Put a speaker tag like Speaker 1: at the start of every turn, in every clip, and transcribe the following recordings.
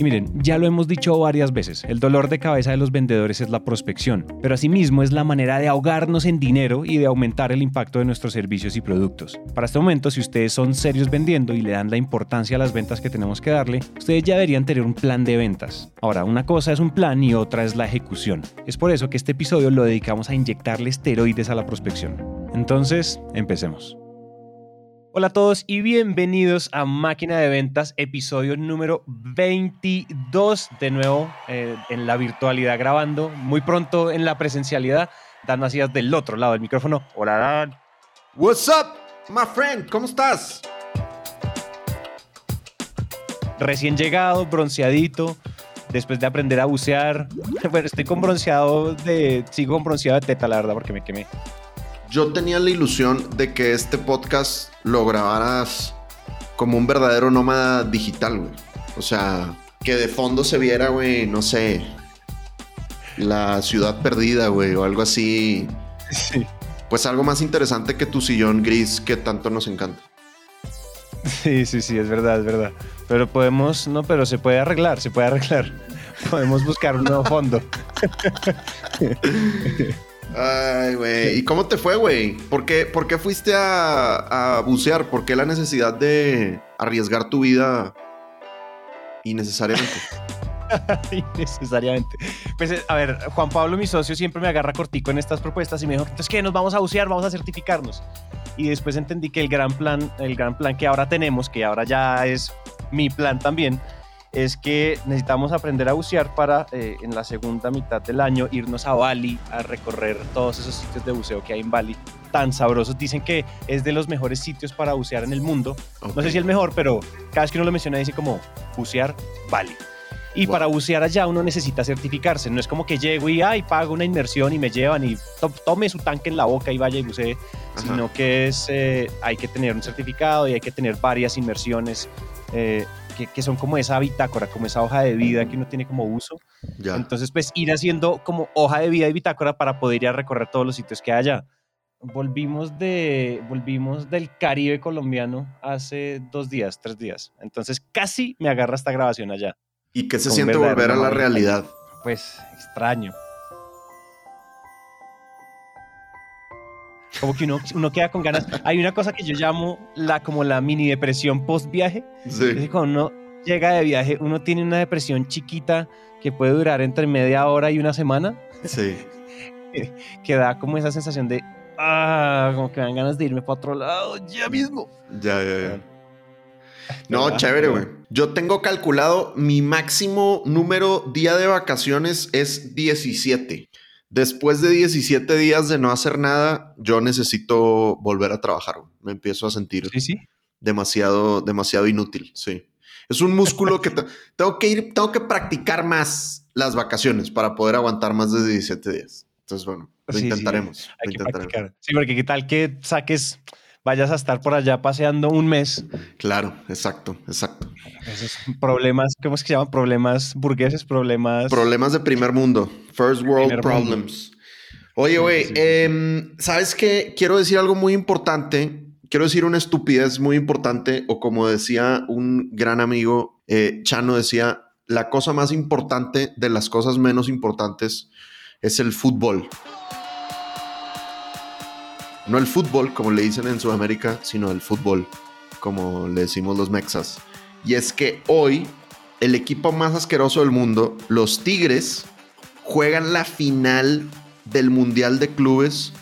Speaker 1: Y miren, ya lo hemos dicho varias veces, el dolor de cabeza de los vendedores es la prospección, pero asimismo es la manera de ahogarnos en dinero y de aumentar el impacto de nuestros servicios y productos. Para este momento, si ustedes son serios vendiendo y le dan la importancia a las ventas que tenemos que darle, ustedes ya deberían tener un plan de ventas. Ahora, una cosa es un plan y otra es la ejecución. Es por eso que este episodio lo dedicamos a inyectarle esteroides a la prospección. Entonces, empecemos. Hola a todos y bienvenidos a Máquina de Ventas, episodio número 22, de nuevo eh, en la virtualidad grabando, muy pronto en la presencialidad. Dan Macías del otro lado del micrófono. Hola Dan.
Speaker 2: What's up, my friend? ¿Cómo estás?
Speaker 1: Recién llegado, bronceadito, después de aprender a bucear. Bueno, estoy con bronceado de, sigo con bronceado de teta, la verdad, porque me quemé.
Speaker 2: Yo tenía la ilusión de que este podcast lo grabaras como un verdadero nómada digital, güey. O sea, que de fondo se viera, güey, no sé, la ciudad perdida, güey, o algo así. Sí. Pues algo más interesante que tu sillón gris que tanto nos encanta.
Speaker 1: Sí, sí, sí, es verdad, es verdad. Pero podemos, no, pero se puede arreglar, se puede arreglar. Podemos buscar un nuevo fondo.
Speaker 2: Ay, güey. ¿Y cómo te fue, güey? ¿Por qué, ¿Por qué fuiste a, a, bucear? ¿Por qué la necesidad de arriesgar tu vida innecesariamente?
Speaker 1: innecesariamente. Pues, a ver, Juan Pablo, mi socio, siempre me agarra cortico en estas propuestas y me dijo, entonces, ¿qué? Nos vamos a bucear, vamos a certificarnos. Y después entendí que el gran plan, el gran plan que ahora tenemos, que ahora ya es mi plan también, es que necesitamos aprender a bucear para eh, en la segunda mitad del año irnos a Bali a recorrer todos esos sitios de buceo que hay en Bali tan sabrosos. Dicen que es de los mejores sitios para bucear en el mundo. No sé si el mejor, pero cada vez que uno lo menciona dice como bucear Bali. Y para bucear allá uno necesita certificarse. No es como que llego y ay, pago una inmersión y me llevan y tome su tanque en la boca y vaya y bucee, sino que es, eh, hay que tener un certificado y hay que tener varias inmersiones. Eh, que, son como esa bitácora, como esa hoja de vida que uno tiene como uso. Entonces, pues ir haciendo como hoja de vida y bitácora para poder ir a recorrer todos los sitios que haya. Volvimos, de, volvimos del Caribe colombiano hace dos días, tres días. Entonces casi me agarra esta grabación allá.
Speaker 2: ¿Y qué se siente volver a la realidad?
Speaker 1: Pues extraño. Como que uno, uno, queda con ganas. Hay una cosa que yo llamo la, como la mini depresión post viaje. Sí. cuando uno llega de viaje, uno tiene una depresión chiquita que puede durar entre media hora y una semana.
Speaker 2: Sí.
Speaker 1: que da como esa sensación de, ah, como que me dan ganas de irme para otro lado ya mismo.
Speaker 2: Ya, ya, ya. No, chévere, güey. Yo tengo calculado mi máximo número día de vacaciones es 17. Después de 17 días de no hacer nada, yo necesito volver a trabajar. Me empiezo a sentir demasiado, demasiado inútil. Sí. Es un músculo que tengo que ir, tengo que practicar más las vacaciones para poder aguantar más de 17 días. Entonces, bueno, lo intentaremos.
Speaker 1: Hay que practicar. Sí, porque qué tal que saques vayas a estar por allá paseando un mes.
Speaker 2: Claro, exacto, exacto.
Speaker 1: Esos problemas, ¿cómo es que se llaman? Problemas burgueses, problemas.
Speaker 2: Problemas de primer mundo. First world problems. Oye, güey, em, ¿sabes qué? Quiero decir algo muy importante. Quiero decir una estupidez muy importante, o como decía un gran amigo, eh, Chano decía, la cosa más importante de las cosas menos importantes es el fútbol. No el fútbol, como le dicen en Sudamérica, sino el fútbol, como le decimos los mexas. Y es que hoy el equipo más asqueroso del mundo, los Tigres, juegan la final del Mundial de Clubes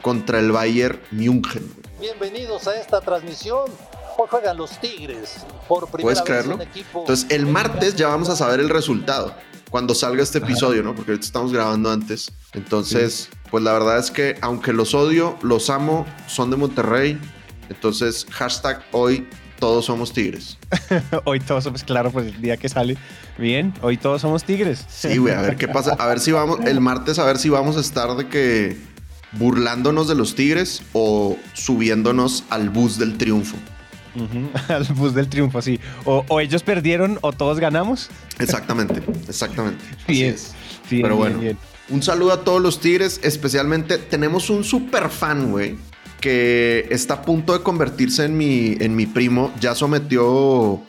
Speaker 2: contra el Bayern München.
Speaker 3: Bienvenidos a esta transmisión. Hoy juegan los Tigres por primera ¿Puedes creerlo?
Speaker 2: Entonces, el martes ya vamos a saber el resultado cuando salga este episodio, ¿no? Porque ahorita estamos grabando antes. Entonces, pues la verdad es que aunque los odio, los amo, son de Monterrey. Entonces, hashtag hoy todos somos tigres.
Speaker 1: hoy todos somos, claro, pues el día que sale. Bien, hoy todos somos tigres.
Speaker 2: sí, güey, a ver qué pasa. A ver si vamos, el martes, a ver si vamos a estar de que burlándonos de los tigres o subiéndonos al bus del triunfo.
Speaker 1: Al bus del triunfo, sí. O, ellos perdieron o todos ganamos.
Speaker 2: Exactamente, exactamente.
Speaker 1: Bien,
Speaker 2: Pero bueno, un saludo a todos los Tigres, especialmente tenemos un super fan, güey, que está a punto de convertirse en mi, en mi primo. Ya sometió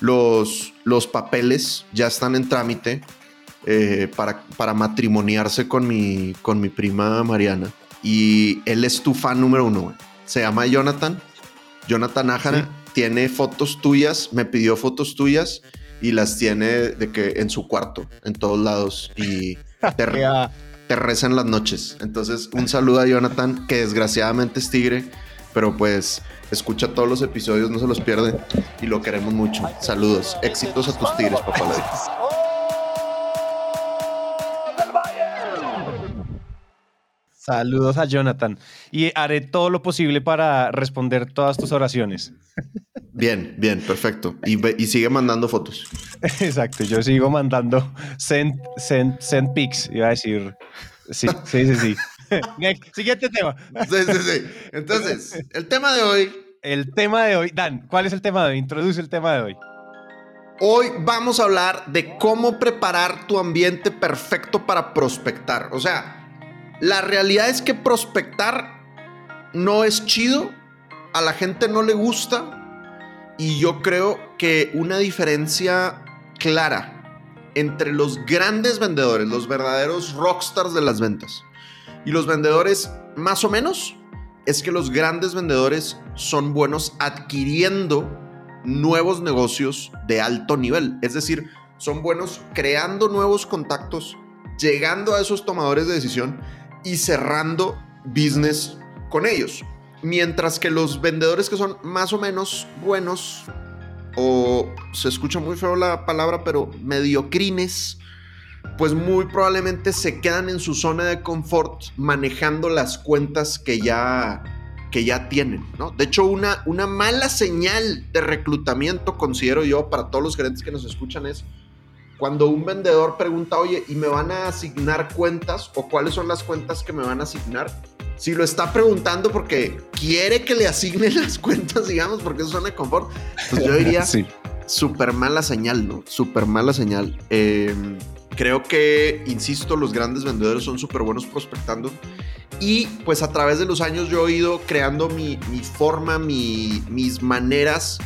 Speaker 2: los, los papeles, ya están en trámite eh, para, para matrimoniarse con mi, con mi prima Mariana. Y él es tu fan número uno, güey. Se llama Jonathan Jonathan Ájara tiene fotos tuyas, me pidió fotos tuyas y las tiene de que en su cuarto, en todos lados y te, te reza en las noches. Entonces, un saludo a Jonathan, que desgraciadamente es tigre, pero pues escucha todos los episodios, no se los pierde y lo queremos mucho. Saludos, éxitos a tus tigres, papá.
Speaker 1: Saludos a Jonathan. Y haré todo lo posible para responder todas tus oraciones.
Speaker 2: Bien, bien, perfecto. Y, sigue mandando fotos.
Speaker 1: Exacto, yo sigo mandando send, send, send pics, iba a decir. Sí, sí, sí, sí. Siguiente tema.
Speaker 2: Sí, sí, sí. Entonces, el tema de hoy.
Speaker 1: El tema de hoy. Dan, ¿cuál es el tema de hoy? Introduce el tema de hoy.
Speaker 2: Hoy vamos a hablar de cómo preparar tu ambiente perfecto para prospectar. O sea, la realidad es que prospectar no es chido, a la gente no le gusta y yo creo que una diferencia clara entre los grandes vendedores, los verdaderos rockstars de las ventas y los vendedores más o menos es que los grandes vendedores son buenos adquiriendo nuevos negocios de alto nivel, es decir, son buenos creando nuevos contactos, llegando a esos tomadores de decisión y cerrando business con ellos. Mientras que los vendedores que son más o menos buenos, o se escucha muy feo la palabra, pero mediocrines, pues muy probablemente se quedan en su zona de confort manejando las cuentas que ya, que ya tienen, ¿no? De hecho, una, una mala señal de reclutamiento, considero yo, para todos los gerentes que nos escuchan es cuando un vendedor pregunta, oye, ¿y me van a asignar cuentas o cuáles son las cuentas que me van a asignar? Si lo está preguntando porque quiere que le asignen las cuentas, digamos, porque eso suena de confort, pues yo diría, sí. súper mala señal, ¿no? Súper mala señal. Em, creo que, insisto, los grandes vendedores son súper buenos prospectando. Y pues a través de los años yo he ido creando mi, forma, mis maneras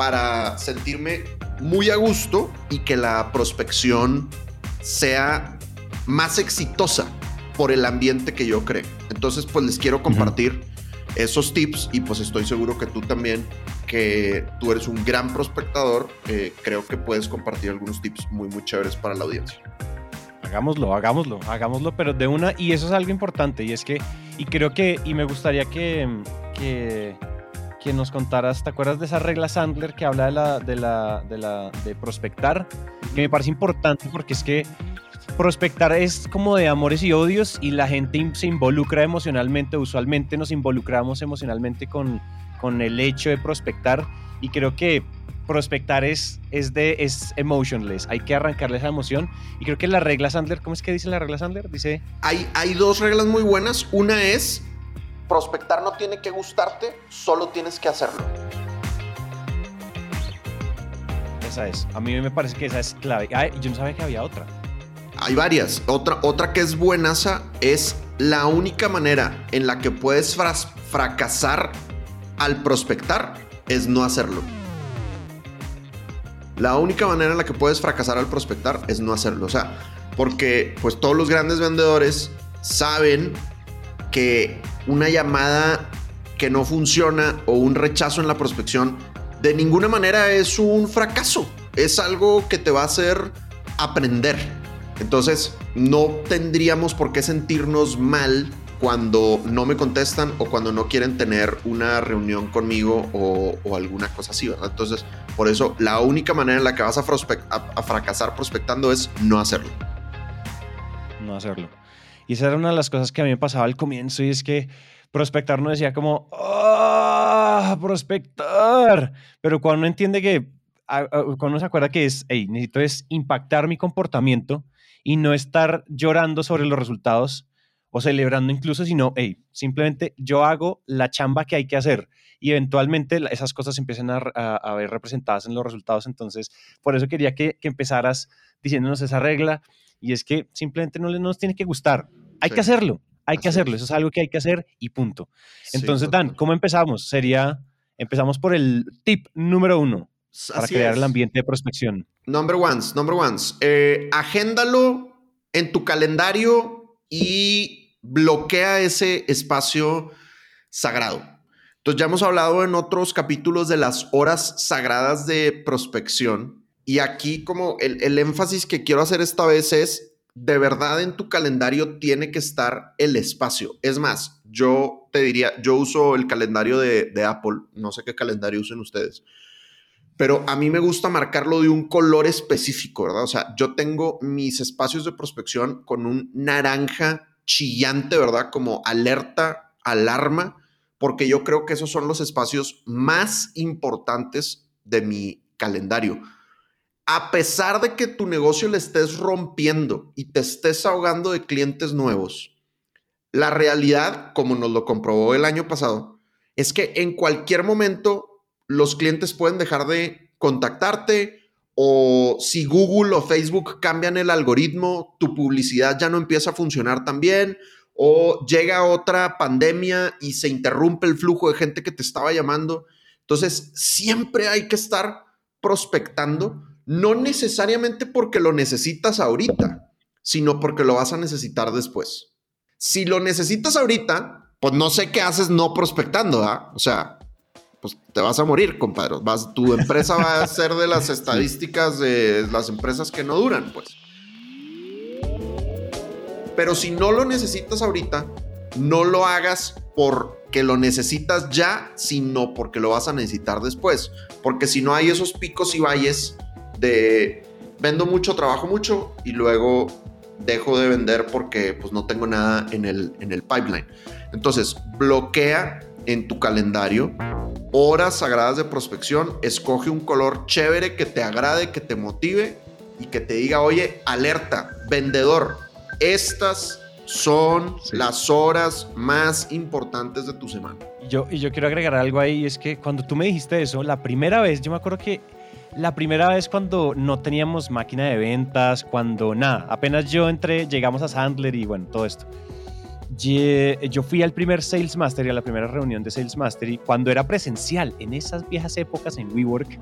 Speaker 2: para sentirme muy a gusto y que la prospección sea más exitosa por el ambiente que yo creo. Entonces, pues les quiero compartir esos tips y pues estoy seguro que tú también, que tú eres un gran prospectador, eh, creo que puedes compartir algunos tips muy, muy chéveres para la audiencia.
Speaker 1: Hagámoslo, hagámoslo, hagámoslo, pero de una, y eso es algo importante, y es que, y creo que, y me gustaría que, que que nos contaras, ¿te acuerdas de esa regla Sandler que habla de la, de la, de la, de prospectar? Que me parece importante porque es que prospectar es como de amores y odios y la gente se involucra emocionalmente, usualmente nos involucramos emocionalmente con, con el hecho de prospectar y creo que prospectar es, es, de, es emotionless, hay que arrancarle esa emoción y creo que la regla Sandler, ¿cómo es que dice la regla Sandler? Dice...
Speaker 2: Hay, hay dos reglas muy buenas, una es prospectar no tiene que gustarte, solo tienes que hacerlo.
Speaker 1: Esa es. A mí me parece que esa es clave. yo no sabía que había otra.
Speaker 2: Hay varias. Otra, otra que es buenaza es la única manera en la que puedes fracasar al prospectar es no hacerlo. La única manera en la que puedes fracasar al prospectar es no hacerlo. O sea, porque pues todos los grandes vendedores saben que una llamada que no funciona o un rechazo en la prospección de ninguna manera es un fracaso. Es algo que te va a hacer aprender. Entonces, no tendríamos por qué sentirnos mal cuando no me contestan o cuando no quieren tener una reunión conmigo o, alguna cosa así. Entonces, por eso, la única manera en la que vas a, a fracasar prospectando es no hacerlo.
Speaker 1: No hacerlo. Y esa era una de las cosas que a mí me pasaba al comienzo y es que prospectar no decía como, ¡ah! prospectar. Pero cuando uno entiende que, cuando uno se acuerda que es, hey, necesito es impactar mi comportamiento y no estar llorando sobre los resultados o celebrando incluso, sino, hey, simplemente yo hago la chamba que hay que hacer y eventualmente esas cosas empiezan a, a, ver representadas en los resultados. Entonces, por eso quería que, que, empezaras diciéndonos esa regla y es que simplemente no nos tiene que gustar. Hay que hacerlo, hay que hacerlo. Eso es algo que hay que hacer y punto. Entonces, Dan, ¿cómo empezamos? Sería, empezamos por el tip número uno para crear el ambiente de prospección.
Speaker 2: Number ones, number ones. Eh, agéndalo en tu calendario y bloquea ese espacio sagrado. Entonces ya hemos hablado en otros capítulos de las horas sagradas de prospección y aquí como el, el énfasis que quiero hacer esta vez es, de verdad en tu calendario tiene que estar el espacio. Es más, yo te diría, yo uso el calendario de, de Apple, no sé qué calendario usen ustedes, pero a mí me gusta marcarlo de un color específico, ¿verdad? O sea, yo tengo mis espacios de prospección con un naranja chillante, ¿verdad? Como alerta, alarma, porque yo creo que esos son los espacios más importantes de mi calendario. A pesar de que tu negocio le estés rompiendo y te estés ahogando de clientes nuevos, la realidad, como nos lo comprobó el año pasado, es que en cualquier momento los clientes pueden dejar de contactarte o si Google o Facebook cambian el algoritmo, tu publicidad ya no empieza a funcionar tan bien o llega otra pandemia y se interrumpe el flujo de gente que te estaba llamando. Entonces, siempre hay que estar prospectando, no necesariamente porque lo necesitas ahorita, sino porque lo vas a necesitar después. Si lo necesitas ahorita, pues no sé qué haces no prospectando, ¿ah? O sea, pues te vas a morir, compadre. Vas, tu empresa va a ser de las estadísticas de las empresas que no duran, pues. Pero si no lo necesitas ahorita, no lo hagas porque lo necesitas ya, sino porque lo vas a necesitar después. Porque si no hay esos picos y valles de vendo mucho, trabajo mucho y luego dejo de vender porque pues no tengo nada en el, en el pipeline. Entonces, bloquea en tu calendario horas sagradas de prospección, escoge un color chévere que te agrade, que te motive y que te diga, oye, alerta, vendedor, estas son las horas más importantes de tu semana.
Speaker 1: Yo, y yo quiero agregar algo ahí, es que cuando tú me dijiste eso, la primera vez, yo me acuerdo que la primera vez cuando no teníamos máquina de ventas, cuando nada, apenas yo entré, llegamos a Sandler y bueno, todo esto. Yo fui al primer Sales Master y a la primera reunión de Sales Mastery cuando era presencial, en esas viejas épocas en WeWork,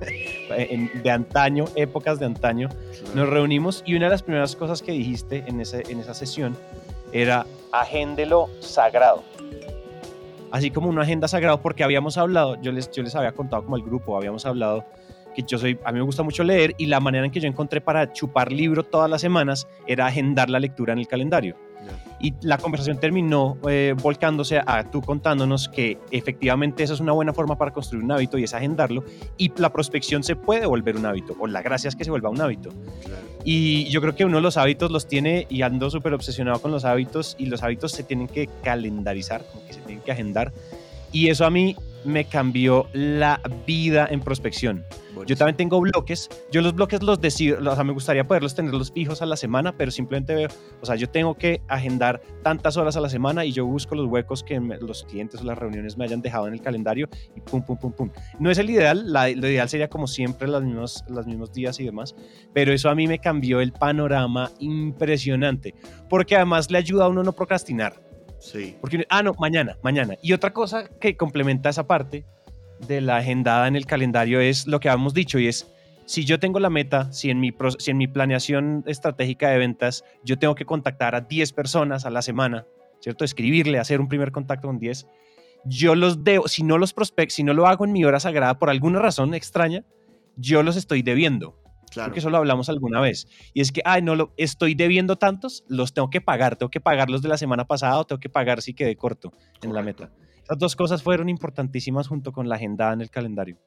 Speaker 1: de antaño, épocas de antaño, nos reunimos y una de las primeras cosas que dijiste en, ese, en esa sesión era agéndelo sagrado. Así como una agenda sagrado, porque habíamos hablado, yo les, yo les había contado como el grupo, habíamos hablado que yo soy, a mí me gusta mucho leer y la manera en que yo encontré para chupar libro todas las semanas era agendar la lectura en el calendario. Y la conversación terminó eh, volcándose a tú contándonos que efectivamente esa es una buena forma para construir un hábito y es agendarlo. Y la prospección se puede volver un hábito, o la gracia es que se vuelva un hábito. Y yo creo que uno de los hábitos los tiene y ando súper obsesionado con los hábitos y los hábitos se tienen que calendarizar, como que se tienen que agendar. Y eso a mí me cambió la vida en prospección. Yo también tengo bloques. Yo los bloques los decido, o sea, me gustaría poderlos tenerlos fijos a la semana, pero simplemente veo, o sea, yo tengo que agendar tantas horas a la semana y yo busco los huecos que los clientes o las reuniones me hayan dejado en el calendario y pum, pum, pum, pum. No es el ideal, lo ideal sería como siempre los mismos, los mismos días y demás, pero eso a mí me cambió el panorama impresionante, porque además le ayuda a uno no procrastinar.
Speaker 2: Sí.
Speaker 1: Porque, ah, no, mañana, mañana. Y otra cosa que complementa esa parte de la agendada en el calendario es lo que habíamos dicho y es, si yo tengo la meta, si en mi, si en mi planeación estratégica de ventas yo tengo que contactar a 10 personas a la semana, ¿cierto? Escribirle, hacer un primer contacto con 10, yo los debo, si no los prospecto, si no lo hago en mi hora sagrada por alguna razón extraña, yo los estoy debiendo. Claro. Porque eso lo hablamos alguna vez. Y es que, ay, no, lo, estoy debiendo tantos, los tengo que pagar. Tengo que pagar los de la semana pasada o tengo que pagar si quedé corto en la meta. Esas dos cosas fueron importantísimas junto con la agenda en el calendario.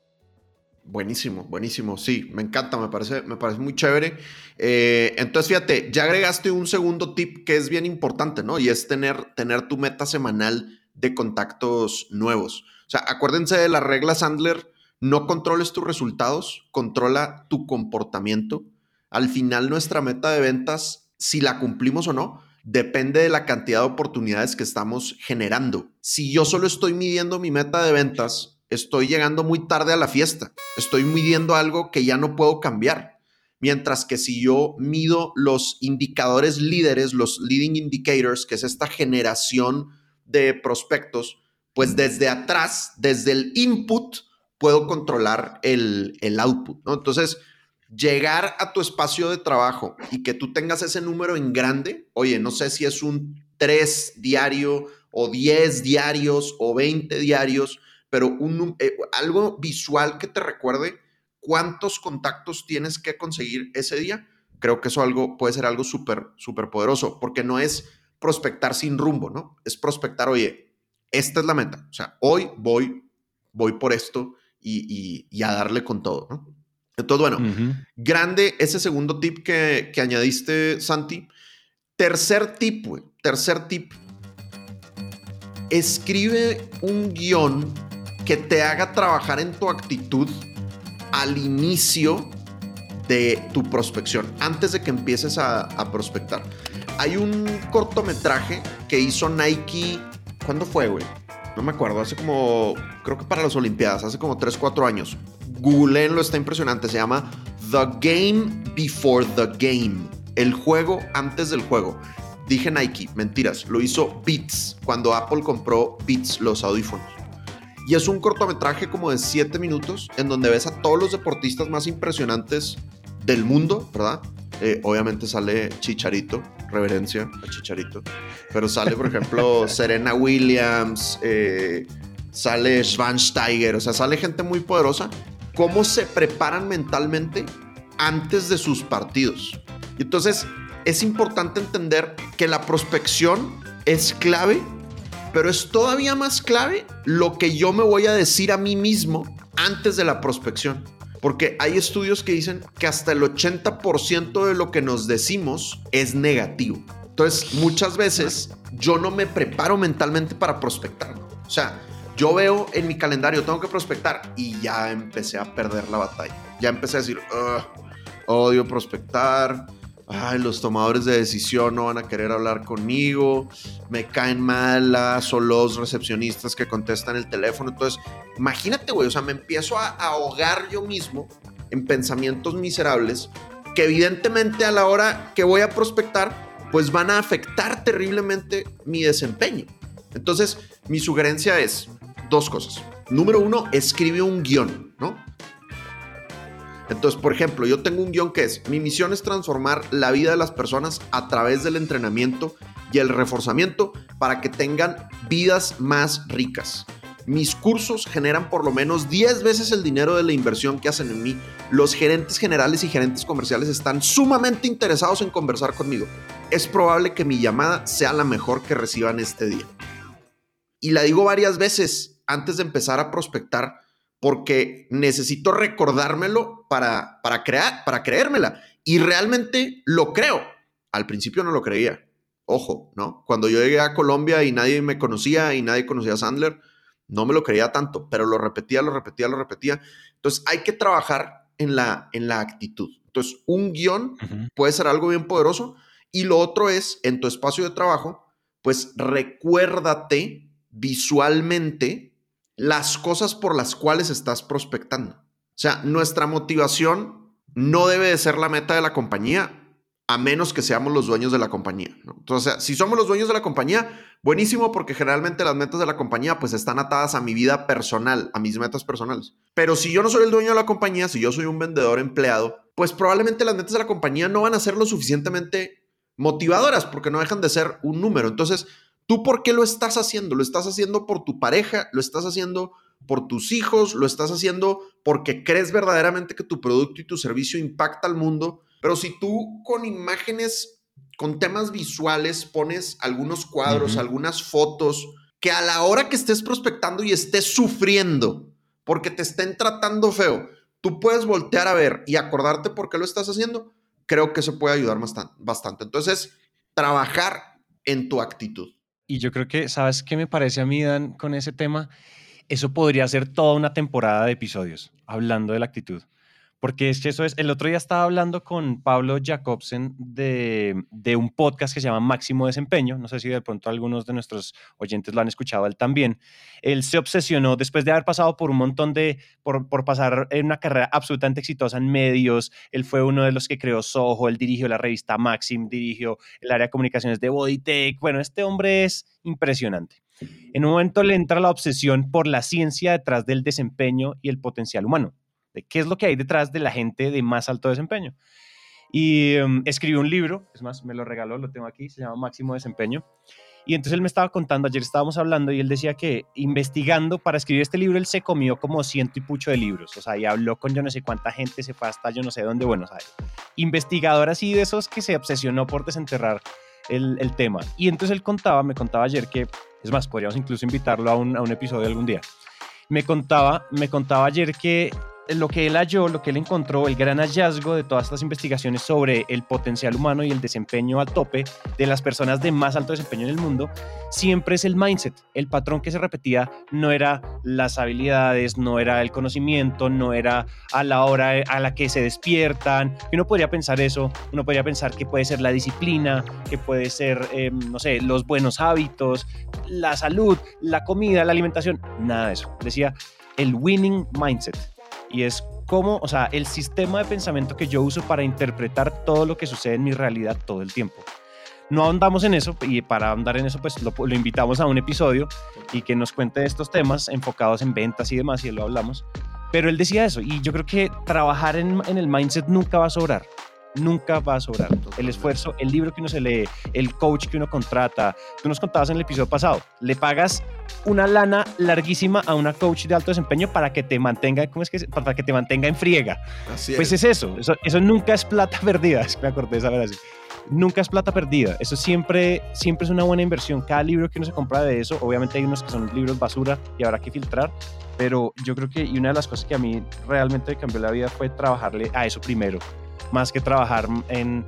Speaker 2: Buenísimo, buenísimo. Sí, me encanta, me parece, me parece muy chévere. Eh, entonces, fíjate, ya agregaste un segundo tip que es bien importante, ¿no? Y es tener, tener tu meta semanal de contactos nuevos. O sea, acuérdense de la regla Sandler no controles tus resultados, controla tu comportamiento. Al final nuestra meta de ventas, si la cumplimos o no, depende de la cantidad de oportunidades que estamos generando. Si yo solo estoy midiendo mi meta de ventas, estoy llegando muy tarde a la fiesta. Estoy midiendo algo que ya no puedo cambiar. Mientras que si yo mido los indicadores líderes, los leading indicators, que es esta generación de prospectos, pues desde atrás, desde el input, puedo controlar el, el output, ¿no? Entonces, llegar a tu espacio de trabajo y que tú tengas ese número en grande, oye, no sé si es un 3 diario o 10 diarios o 20 diarios, pero un, eh, algo visual que te recuerde cuántos contactos tienes que conseguir ese día, creo que eso algo, puede ser algo súper, súper poderoso, porque no es prospectar sin rumbo, ¿no? Es prospectar, oye, esta es la meta, o sea, hoy voy, voy por esto y, y a darle con todo, ¿no? Entonces, bueno, grande ese segundo tip que, añadiste, Santi. Tercer tip, güey. Tercer tip. Escribe un guion que te haga trabajar en tu actitud al inicio de tu prospección, antes de que empieces a, a prospectar. Hay un cortometraje que hizo Nike. ¿Cuándo fue, güey? No me acuerdo. Hace como. Creo que para las Olimpiadas, hace como 3, 4 años lo está impresionante. Se llama The Game Before the Game. El juego antes del juego. Dije Nike, mentiras. Lo hizo Beats cuando Apple compró Beats, los audífonos. Y es un cortometraje como de 7 minutos en donde ves a todos los deportistas más impresionantes del mundo, ¿verdad? Eh, obviamente sale Chicharito, reverencia a Chicharito. Pero sale, por ejemplo, Serena Williams, eh, sale Schwansteiger, o sea, sale gente muy poderosa cómo se preparan mentalmente antes de sus partidos. Entonces, es importante entender que la prospección es clave, pero es todavía más clave lo que yo me voy a decir a mí mismo antes de la prospección. Porque hay estudios que dicen que hasta el 80% de lo que nos decimos es negativo. Entonces, muchas veces yo no me preparo mentalmente para prospectar. O sea, yo veo en mi calendario, tengo que prospectar y ya empecé a perder la batalla. Ya empecé a decir, odio prospectar. Ay, los tomadores de decisión no van a querer hablar conmigo. Me caen mal las o los recepcionistas que contestan el teléfono. Entonces, imagínate, güey, o sea, me empiezo a ahogar yo mismo en pensamientos miserables que evidentemente a la hora que voy a prospectar, pues van a afectar terriblemente mi desempeño. Entonces, mi sugerencia es, dos cosas. Número uno, escribe un guion, ¿no? Entonces, por ejemplo, yo tengo un guion que es, mi misión es transformar la vida de las personas a través del entrenamiento y el reforzamiento para que tengan vidas más ricas. Mis cursos generan por lo menos 10 veces el dinero de la inversión que hacen en mí. Los gerentes generales y gerentes comerciales están sumamente interesados en conversar conmigo. Es probable que mi llamada sea la mejor que reciban este día. Y la digo varias veces, antes de empezar a prospectar porque necesito recordármelo para, para, crear, para creérmela. Y realmente lo creo. Al principio no lo creía. Ojo, ¿no? Cuando yo llegué a Colombia y nadie me conocía y nadie conocía a Sandler, no me lo creía tanto, pero lo repetía, lo repetía, lo repetía. Entonces hay que trabajar en la, en la actitud. Entonces, un guion puede ser algo bien poderoso. Y lo otro es, en tu espacio de trabajo, pues recuérdate visualmente las cosas por las cuales estás prospectando. O sea, nuestra motivación no debe de ser la meta de la compañía a menos que seamos los dueños de la compañía. Entonces, si somos los dueños de la compañía, buenísimo porque generalmente las metas de la compañía pues están atadas a mi vida personal, a mis metas personales. Pero si yo no soy el dueño de la compañía, si yo soy un vendedor empleado, pues probablemente las metas de la compañía no van a ser lo suficientemente motivadoras porque no dejan de ser un número. Entonces, ¿Tú por qué lo estás haciendo? ¿Lo estás haciendo por tu pareja? ¿Lo estás haciendo por tus hijos? ¿Lo estás haciendo porque crees verdaderamente que tu producto y tu servicio impacta al mundo? Pero si tú con imágenes, con temas visuales, pones algunos cuadros, algunas fotos, que a la hora que estés prospectando y estés sufriendo porque te estén tratando feo, tú puedes voltear a ver y acordarte por qué lo estás haciendo, creo que eso puede ayudar bastante. Entonces, trabajar en tu actitud.
Speaker 1: Y yo creo que, ¿sabes qué me parece a mí, Dan, con ese tema? Eso podría ser toda una temporada de episodios hablando de la actitud. Porque es que eso es, el otro día estaba hablando con Pablo Jacobsen de, un podcast que se llama Máximo Desempeño, no sé si de pronto algunos de nuestros oyentes lo han escuchado él también, él se obsesionó después de haber pasado por un montón de, por, pasar una carrera absolutamente exitosa en medios, él fue uno de los que creó Soho, él dirigió la revista Maxim, dirigió el área de comunicaciones de Bodytech, bueno, este hombre es impresionante. En un momento le entra la obsesión por la ciencia detrás del desempeño y el potencial humano de qué es lo que hay detrás de la gente de más alto desempeño. Y um, escribió un libro, es más, me lo regaló, lo tengo aquí, se llama Máximo Desempeño. Y entonces él me estaba contando, ayer estábamos hablando y él decía que investigando para escribir este libro, él se comió como ciento y pucho de libros, o sea, y habló con yo no sé cuánta gente, se fue hasta yo no sé dónde, bueno, ¿sabes? Investigador así de esos que se obsesionó por desenterrar el, el, tema. Y entonces él contaba, me contaba ayer que, es más, podríamos incluso invitarlo a un, a un episodio algún día. Me contaba, me contaba ayer que lo que él halló, lo que él encontró, el gran hallazgo de todas estas investigaciones sobre el potencial humano y el desempeño a tope de las personas de más alto desempeño en el mundo, siempre es el mindset. El patrón que se repetía no era las habilidades, no era el conocimiento, no era a la hora a la que se despiertan. Uno podría pensar eso, uno podría pensar que puede ser la disciplina, que puede ser, eh, no sé, los buenos hábitos, la salud, la comida, la alimentación, nada de eso. Decía el winning mindset y es como, o sea, el sistema de pensamiento que yo uso para interpretar todo lo que sucede en mi realidad todo el tiempo. No ahondamos en eso y para ahondar en eso pues lo, lo invitamos a un episodio y que nos cuente estos temas enfocados en ventas y demás y lo hablamos. Pero él decía eso y yo creo que trabajar en, en el mindset nunca va a sobrar nunca va a sobrar. El esfuerzo, el libro que uno se lee, el coach que uno contrata. Tú nos contabas en el episodio pasado, le pagas una lana larguísima a una coach de alto desempeño para que te mantenga, ¿cómo es que Para que te mantenga en friega. pues es. eso, eso, nunca es plata perdida, es que me acordé de esa así. Nunca es plata perdida, eso siempre, siempre es una buena inversión. Cada libro que uno se compra de eso, obviamente hay unos que son libros basura y habrá que filtrar, pero yo creo que y una de las cosas que a mí realmente me cambió la vida fue trabajarle a eso primero más que trabajar en,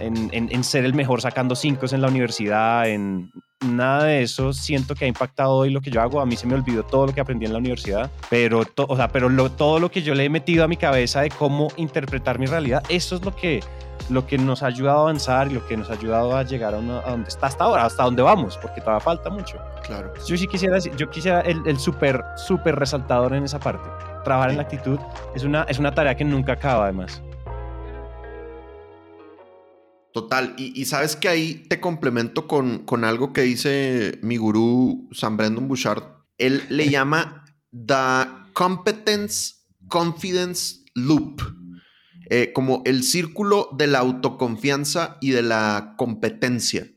Speaker 1: en, ser el mejor sacando cinco en la universidad, en nada de eso siento que ha impactado hoy lo que yo hago. A mí se me olvidó todo lo que aprendí en la universidad, pero, o sea, pero todo lo que yo le he metido a mi cabeza de cómo interpretar mi realidad, eso es lo que, lo que nos ha ayudado a avanzar y lo que nos ha ayudado a llegar a, donde está hasta ahora, hasta donde vamos, porque todavía falta mucho.
Speaker 2: Claro.
Speaker 1: Yo sí quisiera, yo quisiera el, el súper, súper resaltador en esa parte. Trabajar en la actitud es una, es una tarea que nunca acaba, además.
Speaker 2: Total, y, sabes que ahí te complemento con, con algo que dice mi gurú San Brandon Bouchard. Él le llama The Competence Confidence Loop, eh, como el círculo de la autoconfianza y de la competencia.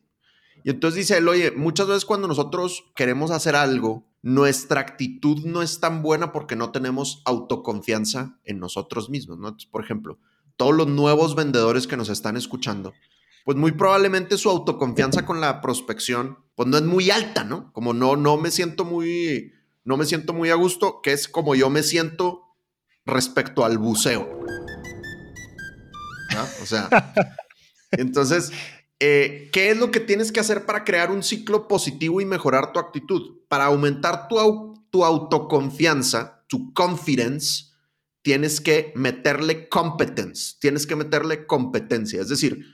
Speaker 2: Y entonces dice él, oye, muchas veces cuando nosotros queremos hacer algo, nuestra actitud no es tan buena porque no tenemos autoconfianza en nosotros mismos, ¿no? por ejemplo, todos los nuevos vendedores que nos están escuchando, pues muy probablemente su autoconfianza con la prospección, pues no es muy alta, ¿no? Como no, no me siento muy, no me siento muy a gusto, que es como yo me siento respecto al buceo. O sea, entonces, eh, ¿qué es lo que tienes que hacer para crear un ciclo positivo y mejorar tu actitud? Para aumentar tu, tu autoconfianza, tu confidence, tienes que meterle competence, tienes que meterle competencia, es decir,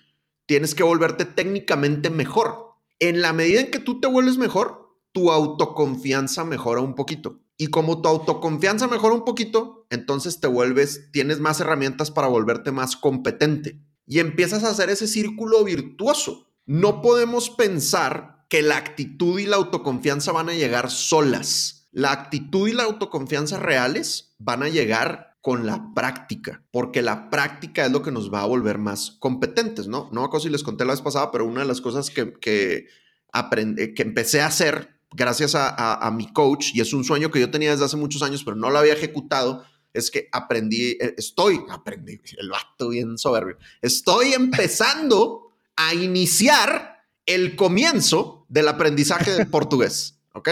Speaker 2: tienes que volverte técnicamente mejor. En la medida en que tú te vuelves mejor, tu autoconfianza mejora un poquito. Y como tu autoconfianza mejora un poquito, entonces te vuelves, tienes más herramientas para volverte más competente. Y empiezas a hacer ese círculo virtuoso. No podemos pensar que la actitud y la autoconfianza van a llegar solas. La actitud y la autoconfianza reales van a llegar con la práctica, porque la práctica es lo que nos va a volver más competentes, ¿no? No me acuerdo si les conté la vez pasada, pero una de las cosas que, que, aprendí, que empecé a hacer gracias a, mi coach, y es un sueño que yo tenía desde hace muchos años, pero no lo había ejecutado, es que aprendí, eh, estoy, aprendí, el vato bien soberbio, estoy empezando a iniciar el comienzo del aprendizaje del portugués, ¿ok?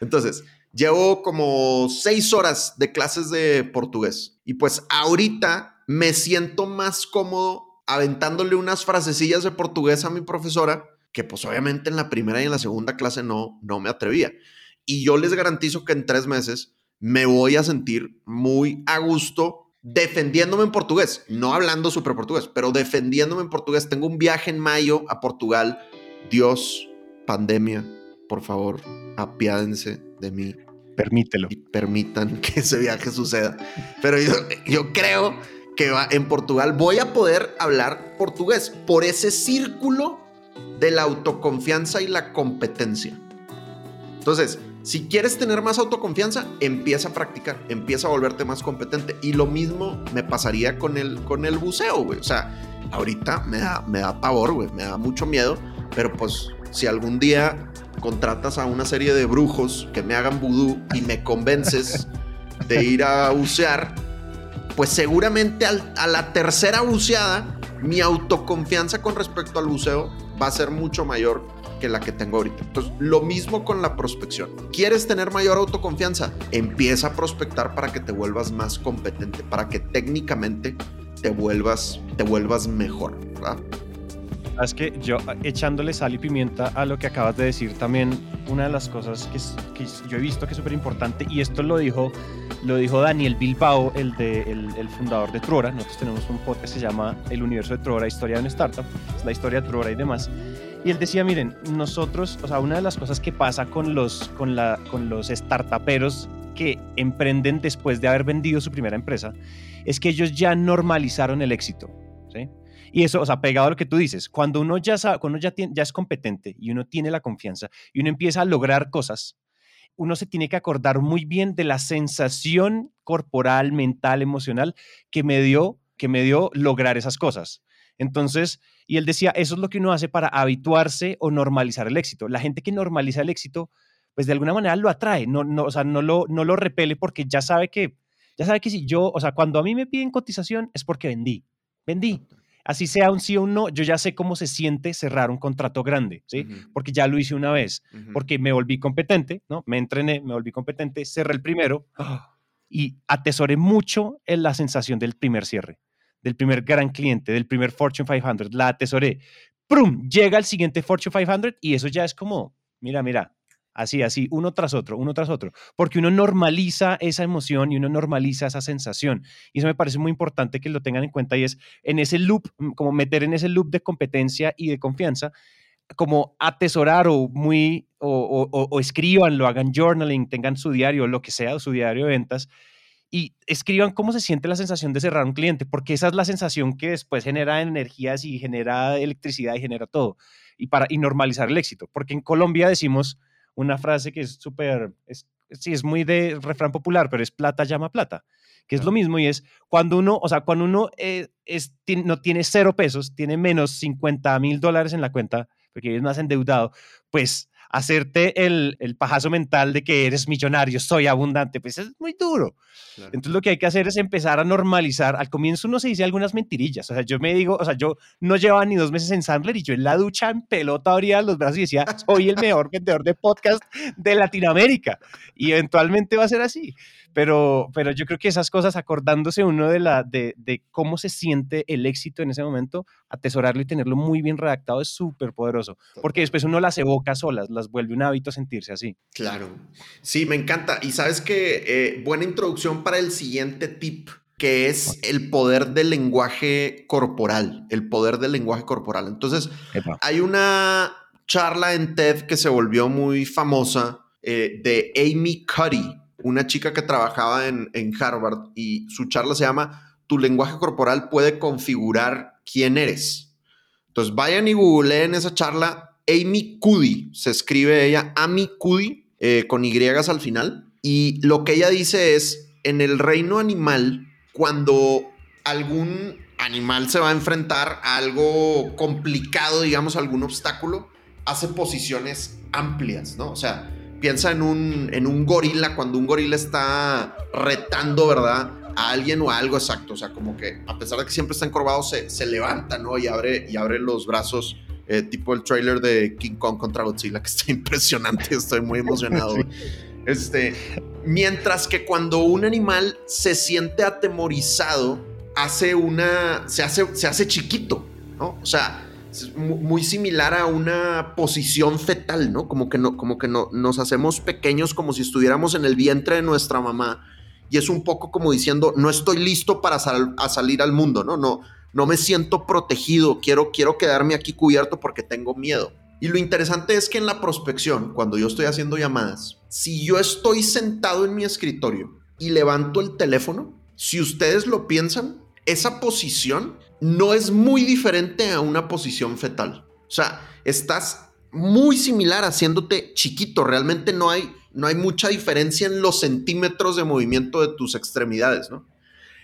Speaker 2: Entonces, Llevo como seis horas de clases de portugués y pues ahorita me siento más cómodo aventándole unas frasecillas de portugués a mi profesora que pues obviamente en la primera y en la segunda clase no, no me atrevía. Y yo les garantizo que en tres meses me voy a sentir muy a gusto defendiéndome en portugués, no hablando súper portugués, pero defendiéndome en portugués. Tengo un viaje en mayo a Portugal. Dios, pandemia, por favor, apiádense de mí.
Speaker 1: Permítelo.
Speaker 2: Y permitan que ese viaje suceda. Pero yo, yo creo que va, en Portugal voy a poder hablar portugués por ese círculo de la autoconfianza y la competencia. Entonces, si quieres tener más autoconfianza, empieza a practicar, empieza a volverte más competente. Y lo mismo me pasaría con el, con el buceo, güey. O sea, ahorita me da, me da pavor, güey, me da mucho miedo, pero pues si algún día contratas a una serie de brujos que me hagan vudú y me convences de ir a bucear, pues seguramente a la tercera buceada, mi autoconfianza con respecto al buceo va a ser mucho mayor que la que tengo ahorita. Entonces, lo mismo con la prospección. ¿Quieres tener mayor autoconfianza? Empieza a prospectar para que te vuelvas más competente, para que técnicamente te vuelvas, te vuelvas mejor, ¿verdad?
Speaker 1: Es que yo echándole sal y pimienta a lo que acabas de decir también, una de las cosas que, que yo he visto que es súper importante, y esto lo dijo, lo dijo Daniel Bilbao, el, de, el, fundador de Trora, nosotros tenemos un podcast que se llama El universo de Trora, historia de una startup, es la historia de Trora y demás, y él decía, miren, nosotros, o sea, una de las cosas que pasa con los, con la, con los startuperos que emprenden después de haber vendido su primera empresa, es que ellos ya normalizaron el éxito. Y eso, o sea, pegado a lo que tú dices, cuando uno ya sabe, cuando uno ya, tiene, ya es competente y uno tiene la confianza y uno empieza a lograr cosas, uno se tiene que acordar muy bien de la sensación corporal, mental, emocional que me dio, que me dio lograr esas cosas. Entonces, y él decía, eso es lo que uno hace para habituarse o normalizar el éxito. La gente que normaliza el éxito, pues de alguna manera lo atrae, no, no, o sea, no lo, no lo repele porque ya sabe que, ya sabe que si yo, o sea, cuando a mí me piden cotización es porque vendí, vendí así sea un sí o un no, yo ya sé cómo se siente cerrar un contrato grande, ¿sí? Porque ya lo hice una vez, porque me volví competente, ¿no? Me entrené, me volví competente, cerré el primero y atesoré mucho en la sensación del primer cierre, del primer gran cliente, del primer Fortune 500, la atesoré. ¡Prum! Llega el siguiente Fortune 500 y eso ya es como, mira, mira, Así, así, uno tras otro, uno tras otro, porque uno normaliza esa emoción y uno normaliza esa sensación. Y eso me parece muy importante que lo tengan en cuenta y es en ese loop, mm, como meter en ese loop de competencia y de confianza, como atesorar o muy, o, o, o escriban, lo hagan journaling, tengan su diario, lo que sea, su diario de ventas, y escriban cómo se siente la sensación de cerrar un cliente, porque esa es la sensación que después genera energías y genera electricidad y genera todo, y, para, y normalizar el éxito, porque en Colombia decimos una frase que es súper, sí, es muy de refrán popular, pero es plata llama plata, que es lo mismo y es cuando uno, o sea, cuando uno eh, es, no tiene cero pesos, tiene menos 50 mil dólares en la cuenta, porque es más endeudado, pues hacerte el, el, pajazo mental de que eres millonario, soy abundante, pues es muy duro. Entonces lo que hay que hacer es empezar a normalizar. Al comienzo uno se dice algunas mentirillas. O sea, yo me digo, o sea, yo no llevaba ni dos meses en Sandler y yo en la ducha en pelota abría los brazos y decía, soy el mejor vendedor de podcast de Latinoamérica. Y eventualmente va a ser así. Pero, pero yo creo que esas cosas, acordándose uno de, la, de, de cómo se siente el éxito en ese momento, atesorarlo y tenerlo muy bien redactado es súper poderoso. Porque después uno las evoca solas, las vuelve un hábito sentirse así.
Speaker 2: Claro. Sí, me encanta. Y sabes que eh, buena introducción para el siguiente tip que es el poder del lenguaje corporal, el poder del lenguaje corporal. Entonces, hay una charla en TED que se volvió muy famosa eh, de Amy Cuddy, una chica que trabajaba en, Harvard y su charla se llama Tu lenguaje corporal puede configurar quién eres. Entonces vayan y googleen esa charla. Amy Cuddy, se escribe ella, Amy Cuddy, eh, con Y al final. Y lo que ella dice es, en el reino animal, cuando algún animal se va a enfrentar a algo complicado, digamos, algún obstáculo, hace posiciones amplias, ¿no? O sea, piensa en un, en un gorila, cuando un gorila está retando, ¿verdad? A alguien o a algo exacto. O sea, como que a pesar de que siempre está encorvado, se, se levanta, ¿no? Y abre, y abre los brazos. Eh, tipo el trailer de King Kong contra Godzilla, que está impresionante. Estoy muy emocionado. Este, mientras que cuando un animal se siente atemorizado, hace una. se hace, se hace chiquito, ¿no? O sea es muy similar a una posición fetal, ¿no? Como que, no, como que no, nos hacemos pequeños como si estuviéramos en el vientre de nuestra mamá y es un poco como diciendo, no estoy listo para salir al mundo, ¿no? No, no me siento protegido, quiero, quiero quedarme aquí cubierto porque tengo miedo. Y lo interesante es que en la prospección, cuando yo estoy haciendo llamadas, si yo estoy sentado en mi escritorio y levanto el teléfono, si ustedes lo piensan, esa posición no es muy diferente a una posición fetal. O sea, estás muy similar haciéndote chiquito. Realmente no hay, no hay mucha diferencia en los centímetros de movimiento de tus extremidades, ¿no?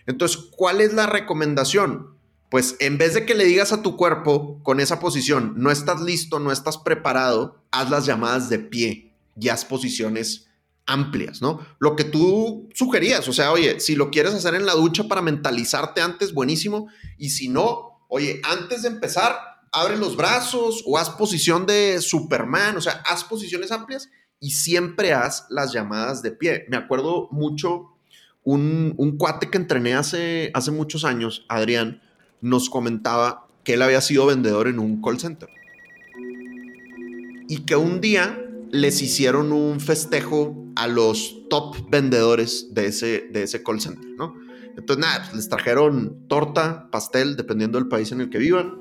Speaker 2: Entonces, ¿cuál es la recomendación? Pues en vez de que le digas a tu cuerpo con esa posición, no estás listo, no estás preparado, haz las llamadas de pie y haz posiciones amplias, ¿no? Lo que tú sugerías, o sea, oye, si lo quieres hacer en la ducha para mentalizarte antes, buenísimo, y si no, oye, antes de empezar, abre los brazos o haz posición de Superman, o sea, haz posiciones amplias y siempre haz las llamadas de pie. Me acuerdo mucho un, cuate que entrené hace, hace muchos años, Adrián, nos comentaba que él había sido vendedor en un call center y que un día les hicieron un festejo a los top vendedores de ese, de ese call center, ¿no? Entonces, nada, pues, les trajeron torta, pastel, dependiendo del país en el que vivan.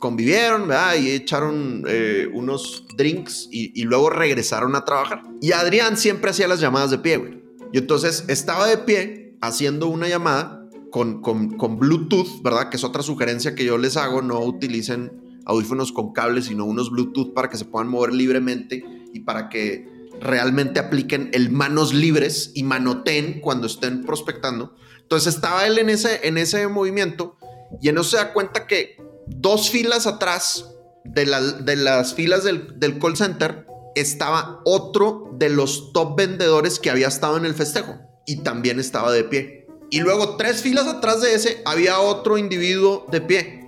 Speaker 2: Convivieron, ¿verdad? Y echaron eh, unos drinks y, luego regresaron a trabajar. Y Adrián siempre hacía las llamadas de pie, güey. Y entonces estaba de pie haciendo una llamada con, con, con Bluetooth, ¿verdad? Que es otra sugerencia que yo les hago. No utilicen audífonos con cables, sino unos Bluetooth para que se puedan mover libremente y para que realmente apliquen el manos libres y manoten cuando estén prospectando. Entonces estaba él en ese, en ese movimiento y en eso se da cuenta que dos filas atrás de, de las filas del, del call center estaba otro de los top vendedores que había estado en el festejo y también estaba de pie. Y luego tres filas atrás de ese había otro individuo de pie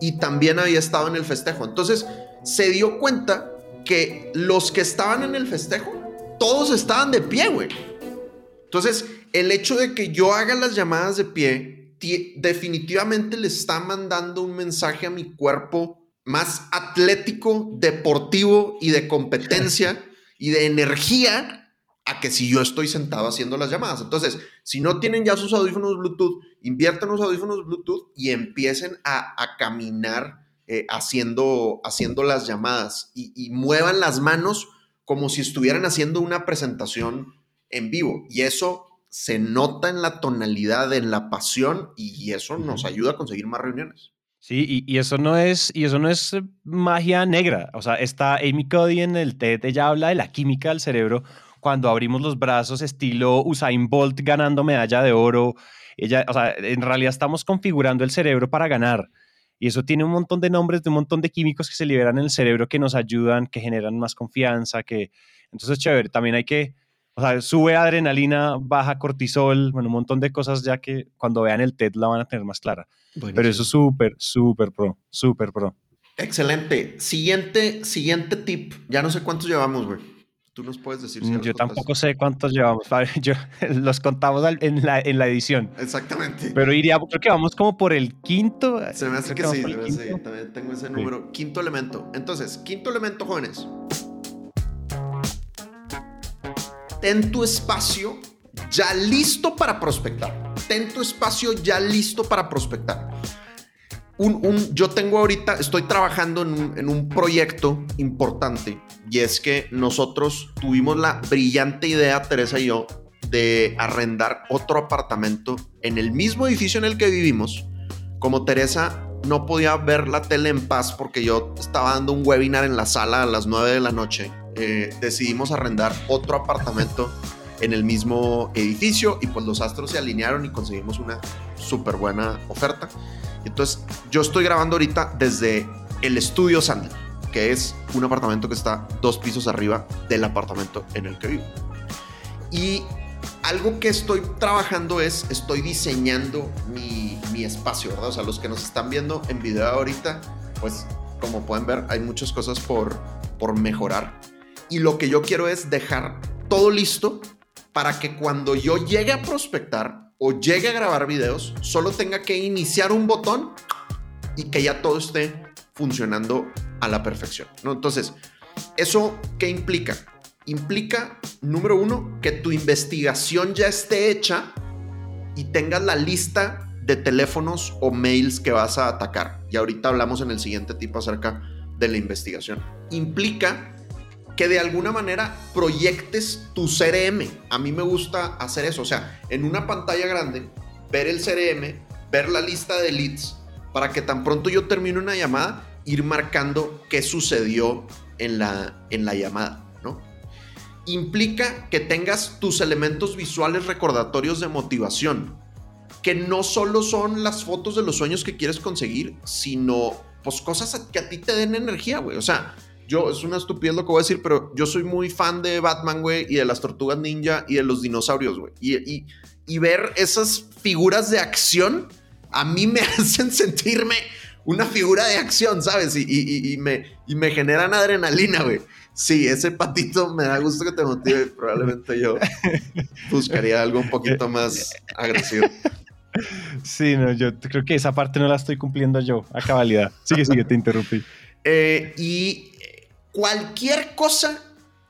Speaker 2: y también había estado en el festejo. Entonces se dio cuenta que los que estaban en el festejo, todos estaban de pie, güey. Entonces, el hecho de que yo haga las llamadas de pie, definitivamente le está mandando un mensaje a mi cuerpo más atlético, deportivo y de competencia y de energía a que si yo estoy sentado haciendo las llamadas. Entonces, si no tienen ya sus audífonos Bluetooth, inviertan los audífonos Bluetooth y empiecen a, a caminar eh, haciendo, haciendo las llamadas y, muevan las manos como si estuvieran haciendo una presentación en vivo. Y eso se nota en la tonalidad, en la pasión y eso nos ayuda a conseguir más reuniones.
Speaker 1: Sí, y, eso no es y eso no es magia negra. O sea, está Amy Cody en el TED, ella habla de la química del cerebro cuando abrimos los brazos estilo Usain Bolt ganando medalla de oro. Ella, o sea, en realidad estamos configurando el cerebro para ganar. Y eso tiene un montón de nombres de un montón de químicos que se liberan en el cerebro que nos ayudan, que generan más confianza, que... Entonces, chévere, también hay que... O sea, sube adrenalina, baja cortisol, bueno, un montón de cosas ya que cuando vean el TED la van a tener más clara. Pero eso es súper, súper pro, súper pro.
Speaker 2: Excelente. Siguiente, siguiente tip. Ya no sé cuántos llevamos, güey. Tú nos puedes decir.
Speaker 1: Si mm, yo tampoco sé cuántos llevamos. Yo, los contamos en la, en la edición.
Speaker 2: Exactamente.
Speaker 1: Pero iría, creo que vamos como por el quinto.
Speaker 2: Se me hace que, sí, también tengo ese número. Quinto elemento. Entonces, quinto elemento, jóvenes. Ten tu espacio ya listo para prospectar. Ten tu espacio ya listo para prospectar yo tengo ahorita, estoy trabajando en un, proyecto importante y es que nosotros tuvimos la brillante idea, Teresa y yo, de arrendar otro apartamento en el mismo edificio en el que vivimos. Como Teresa no podía ver la tele en paz porque yo estaba dando un webinar en la sala a las 9 de la noche, eh, decidimos arrendar otro apartamento en el mismo edificio y pues los astros se alinearon y conseguimos una súper buena oferta. Entonces, yo estoy grabando ahorita desde el estudio Sandy, que es un apartamento que está dos pisos arriba del apartamento en el que vivo. Y algo que estoy trabajando es, estoy diseñando mi, mi espacio, ¿verdad? O sea, los que nos están viendo en video ahorita, pues como pueden ver, hay muchas cosas por, por mejorar. Y lo que yo quiero es dejar todo listo para que cuando yo llegue a prospectar, o llegue a grabar videos, solo tenga que iniciar un botón y que ya todo esté funcionando a la perfección. ¿no? Entonces, ¿eso qué implica? Implica, número uno, que tu investigación ya esté hecha y tengas la lista de teléfonos o mails que vas a atacar. Y ahorita hablamos en el siguiente tipo acerca de la investigación. Implica que de alguna manera proyectes tu CRM. A mí me gusta hacer eso. O sea, en una pantalla grande, ver el CRM, ver la lista de leads, para que tan pronto yo termine una llamada, ir marcando qué sucedió en la, en la llamada. ¿no? Implica que tengas tus elementos visuales recordatorios de motivación, que no solo son las fotos de los sueños que quieres conseguir, sino pues cosas que a ti te den energía, güey. O sea, yo, es una estupidez lo que voy a decir, pero yo soy muy fan de Batman, güey, y de las tortugas ninja y de los dinosaurios, güey. Y, y, ver esas figuras de acción a mí me hacen sentirme una figura de acción, ¿sabes? Y, y, me, y me generan adrenalina, güey. Sí, ese patito me da gusto que te motive. Probablemente yo buscaría algo un poquito más agresivo.
Speaker 1: Sí, no, yo creo que esa parte no la estoy cumpliendo yo a cabalidad. Sigue, sigue, te interrumpí.
Speaker 2: Eh, y cualquier cosa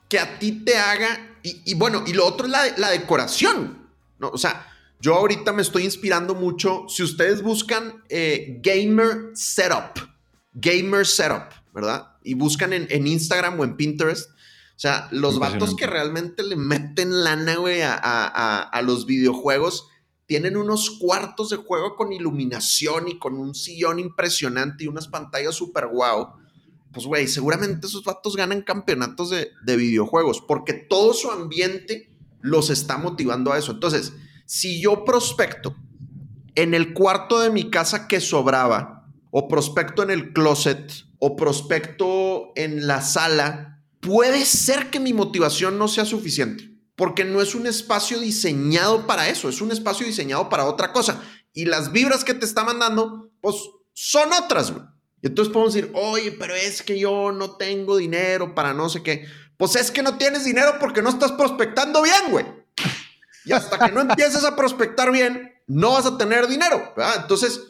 Speaker 2: que a ti te haga, y, bueno, y lo otro es la, la decoración, ¿no? O sea, yo ahorita me estoy inspirando mucho, si ustedes buscan eh, Gamer Setup, Gamer Setup, ¿verdad? Y buscan en, Instagram o en Pinterest, o sea, los vatos que realmente le meten lana, güey, a, a los videojuegos, tienen unos cuartos de juego con iluminación y con un sillón impresionante y unas pantallas súper guau pues seguramente esos vatos ganan campeonatos de, videojuegos porque todo su ambiente los está motivando a eso. Entonces, si yo prospecto en el cuarto de mi casa que sobraba, o prospecto en el closet, o prospecto en la sala, puede ser que mi motivación no sea suficiente, porque no es un espacio diseñado para eso, es un espacio diseñado para otra cosa. Y las vibras que te está mandando, pues son otras, güey. Y entonces podemos decir, oye, pero es que yo no tengo dinero para no sé qué. Pues es que no tienes dinero porque no estás prospectando bien, güey. Y hasta que no empieces a prospectar bien, no vas a tener dinero. Entonces,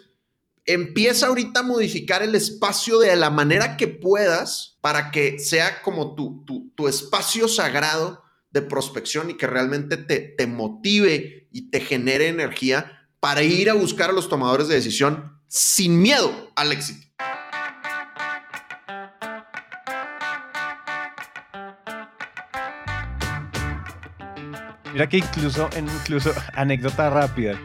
Speaker 2: empieza ahorita a modificar el espacio de la manera que puedas para que sea como tu, tu, tu espacio sagrado de prospección y que realmente te, te motive y te genere energía para ir a buscar a los tomadores de decisión sin miedo al éxito.
Speaker 1: Mira que incluso, incluso anécdota rápida.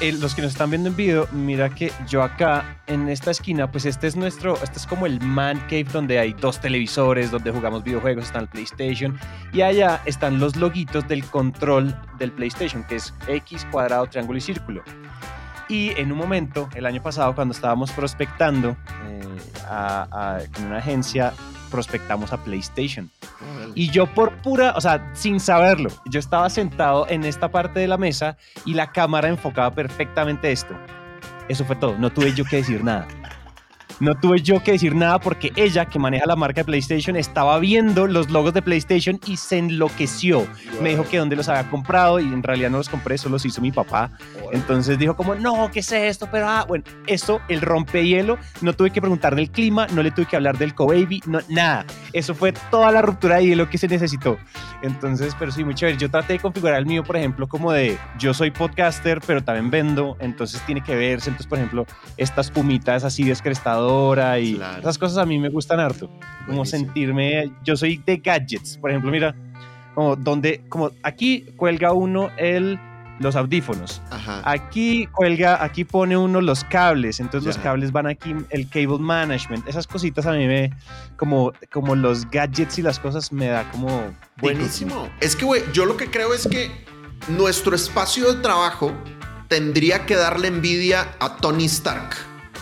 Speaker 1: los que nos están viendo en video, mira que yo acá en esta esquina, pues este es nuestro, este es como el man cave donde hay dos televisores, donde jugamos videojuegos, está el PlayStation y allá están los loguitos del control del PlayStation, que es X, cuadrado, triángulo y círculo. Y en un momento, el año pasado, cuando estábamos prospectando eh, en una agencia, prospectamos a PlayStation. Y yo por pura, o sea, sin saberlo, yo estaba sentado en esta parte de la mesa y la cámara enfocaba perfectamente esto. Eso fue todo, no tuve yo que decir nada. No tuve yo que decir nada porque ella, que maneja la marca de PlayStation, estaba viendo los logos de PlayStation y se enloqueció. Me dijo que dónde los había comprado y en realidad no los compré, solo los hizo mi papá. Entonces dijo como, no, ¿qué es esto? Pero, ah, bueno, esto, el rompehielo, no tuve que preguntar del clima, no le tuve que hablar del co-baby, no, nada. Eso fue toda la ruptura de hielo que se necesitó. Entonces, pero sí, muy chévere. Yo traté de configurar el mío, por ejemplo, como de, yo soy podcaster, pero también vendo, entonces tiene que verse. Entonces, por ejemplo, estas pumitas así descrestado y esas cosas a mí me gustan harto. Como sentirme, yo soy de gadgets, por ejemplo, mira, como donde, como aquí cuelga uno el los audífonos. Aquí cuelga, aquí pone uno los cables, entonces los cables van aquí, el cable management, esas cositas a mí me, como, como los gadgets y las cosas me da como...
Speaker 2: Buenísimo. Es que, güey, yo lo que creo es que nuestro espacio de trabajo tendría que darle envidia a Tony Stark.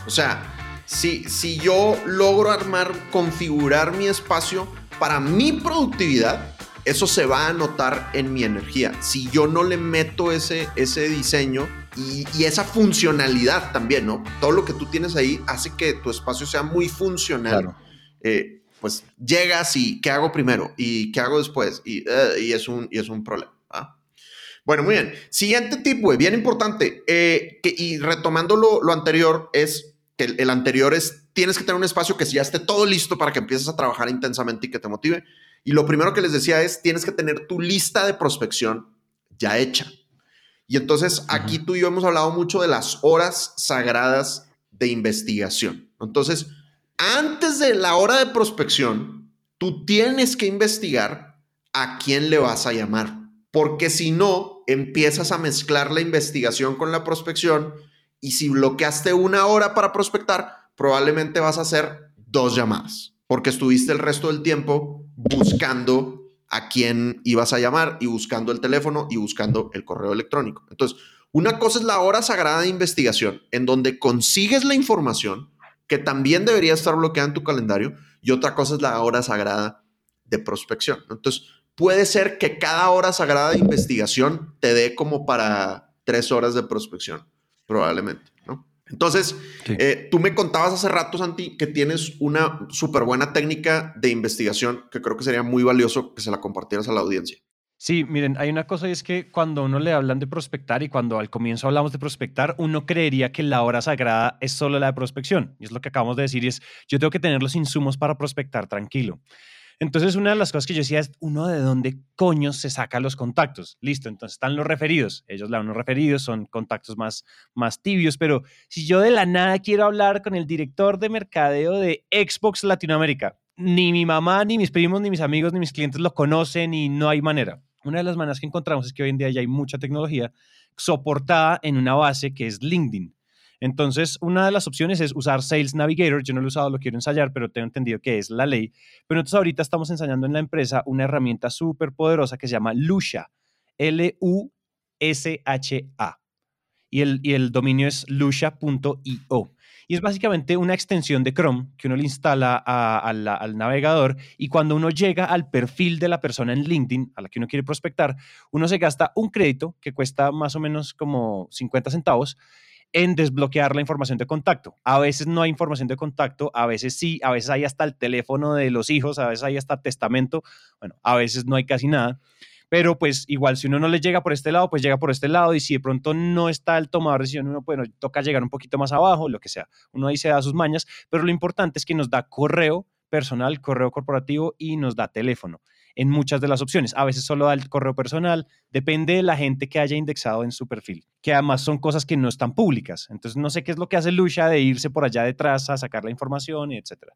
Speaker 2: O sea, si, yo logro armar, configurar mi espacio para mi productividad, eso se va a notar en mi energía. Si yo no le meto ese, ese diseño y, esa funcionalidad también, ¿no? Todo lo que tú tienes ahí hace que tu espacio sea muy funcional. Eh, pues llegas y ¿qué hago primero? ¿Y qué hago después? Y, eh, es, un, y es un problema. Bueno, muy bien. Siguiente tip, güey, bien importante. Eh, que, y retomando lo, lo anterior, es el, anterior es, tienes que tener un espacio que ya esté todo listo para que empieces a trabajar intensamente y que te motive. Y lo primero que les decía es, tienes que tener tu lista de prospección ya hecha. Y entonces aquí tú y yo hemos hablado mucho de las horas sagradas de investigación. Entonces, antes de la hora de prospección, tú tienes que investigar a quién le vas a llamar. Porque si no, empiezas a mezclar la investigación con la prospección y si bloqueaste una hora para prospectar, probablemente vas a hacer dos llamadas, porque estuviste el resto del tiempo buscando a quién ibas a llamar y buscando el teléfono y buscando el correo electrónico. Entonces, una cosa es la hora sagrada de investigación, en donde consigues la información, que también debería estar bloqueada en tu calendario, y otra cosa es la hora sagrada de prospección. Entonces, puede ser que cada hora sagrada de investigación te dé como para tres horas de prospección, probablemente, ¿no? Entonces, eh, tú me contabas hace rato, Santi, que tienes una súper buena técnica de investigación que creo que sería muy valioso que se la compartieras a la audiencia.
Speaker 1: Sí, miren, hay una cosa y es que cuando uno le hablan de prospectar y cuando al comienzo hablamos de prospectar, uno creería que la hora sagrada es solo la de prospección. Y es lo que acabamos de decir, y es yo tengo que tener los insumos para prospectar tranquilo. Entonces, una de las cosas que yo decía es, uno de dónde coño se saca los contactos. Listo, entonces están los referidos. Ellos le dan los referidos, son contactos más, más tibios, pero si yo de la nada quiero hablar con el director de mercadeo de Xbox Latinoamérica, ni mi mamá, ni mis primos, ni mis amigos, ni mis clientes lo conocen y no hay manera. Una de las maneras que encontramos es que hoy en día ya hay mucha tecnología soportada en una base que es LinkedIn. Entonces, una de las opciones es usar Sales Navigator. Yo no lo he usado, lo quiero ensayar, pero tengo entendido que es la ley. Pero entonces ahorita estamos ensayando en la empresa una herramienta súper poderosa que se llama Lusha, L-U-S-H-A. Y el, y el dominio es lusha.io. Y es básicamente una extensión de Chrome que uno le instala al navegador y cuando uno llega al perfil de la persona en LinkedIn a la que uno quiere prospectar, uno se gasta un crédito que cuesta más o menos como 50 centavos en desbloquear la información de contacto. A veces no hay información de contacto, a veces sí, a veces hay hasta el teléfono de los hijos, a veces hay hasta testamento, bueno, a veces no hay casi nada. Pero pues igual, si uno no le llega por este lado, pues llega por este lado y si de pronto no está el tomador de decisión, uno, bueno, toca llegar un poquito más abajo, lo que sea. Uno ahí se da sus mañas, pero lo importante es que nos da correo personal, correo corporativo y nos da teléfono en muchas de las opciones. A veces solo da el correo personal, depende de la gente que haya indexado en su perfil, que además son cosas que no están públicas. Entonces no sé qué es lo que hace Lucha de irse por allá detrás a sacar la información, etcétera.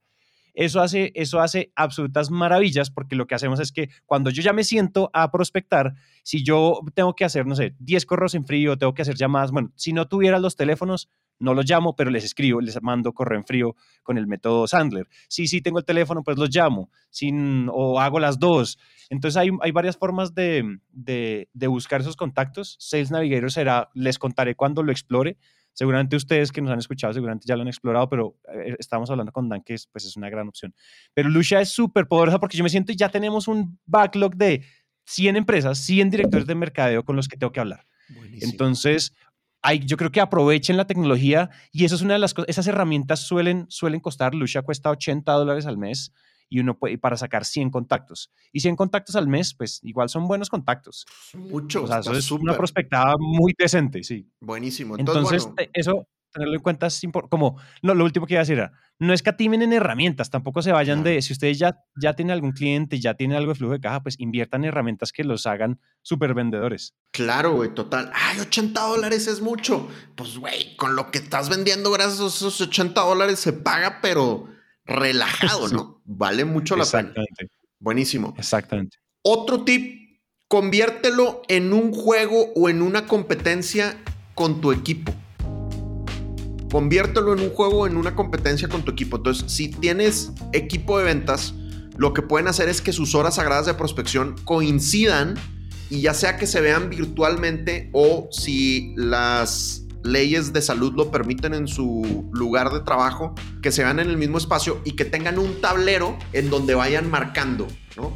Speaker 1: Eso hace, eso hace absolutas maravillas porque lo que hacemos es que cuando yo ya me siento a prospectar, si yo tengo que hacer, no sé, 10 correos en frío, tengo que hacer llamadas, bueno, si no tuviera los teléfonos, no los llamo, pero les escribo, les mando correo en frío con el método Sandler. Sí, sí, tengo el teléfono, pues los llamo, sin, o hago las dos. Entonces hay, hay varias formas de, de, de, buscar esos contactos. Sales Navigator será, les contaré cuando lo explore. Seguramente ustedes que nos han escuchado, seguramente ya lo han explorado, pero eh, estamos hablando con Dan, que es, pues es una gran opción. Pero Lucia es súper poderosa porque yo me siento y ya tenemos un backlog de 100 empresas, 100 directores de mercadeo con los que tengo que hablar. Buenísimo. Entonces, yo creo que aprovechen la tecnología y eso es una de las cosas, esas herramientas suelen, suelen costar, Lucia cuesta 80 dólares al mes y uno puede, para sacar 100 contactos. Y 100 contactos al mes, pues igual son buenos contactos.
Speaker 2: Mucho.
Speaker 1: O sea, eso es una prospectada muy decente, sí.
Speaker 2: Buenísimo.
Speaker 1: Entonces, Entonces eso, tenerlo en cuenta es importante. Como no, lo último que iba a decir era, no escatimen en herramientas, tampoco se vayan de, si ustedes ya, ya tienen algún cliente, ya tienen algo de flujo de caja, pues inviertan en herramientas que los hagan súper vendedores.
Speaker 2: Claro, güey, total. Ay, 80 dólares es mucho. Pues, güey, con lo que estás vendiendo gracias a esos 80 dólares se paga, pero relajado, ¿no? Vale mucho la pena. Buenísimo.
Speaker 1: Exactamente.
Speaker 2: Otro tip, conviértelo en un juego o en una competencia con tu equipo conviértelo en un juego, en una competencia con tu equipo. Entonces, si tienes equipo de ventas, lo que pueden hacer es que sus horas sagradas de prospección coincidan y ya sea que se vean virtualmente o si las leyes de salud lo permiten en su lugar de trabajo, que se vean en el mismo espacio y que tengan un tablero en donde vayan marcando, ¿no?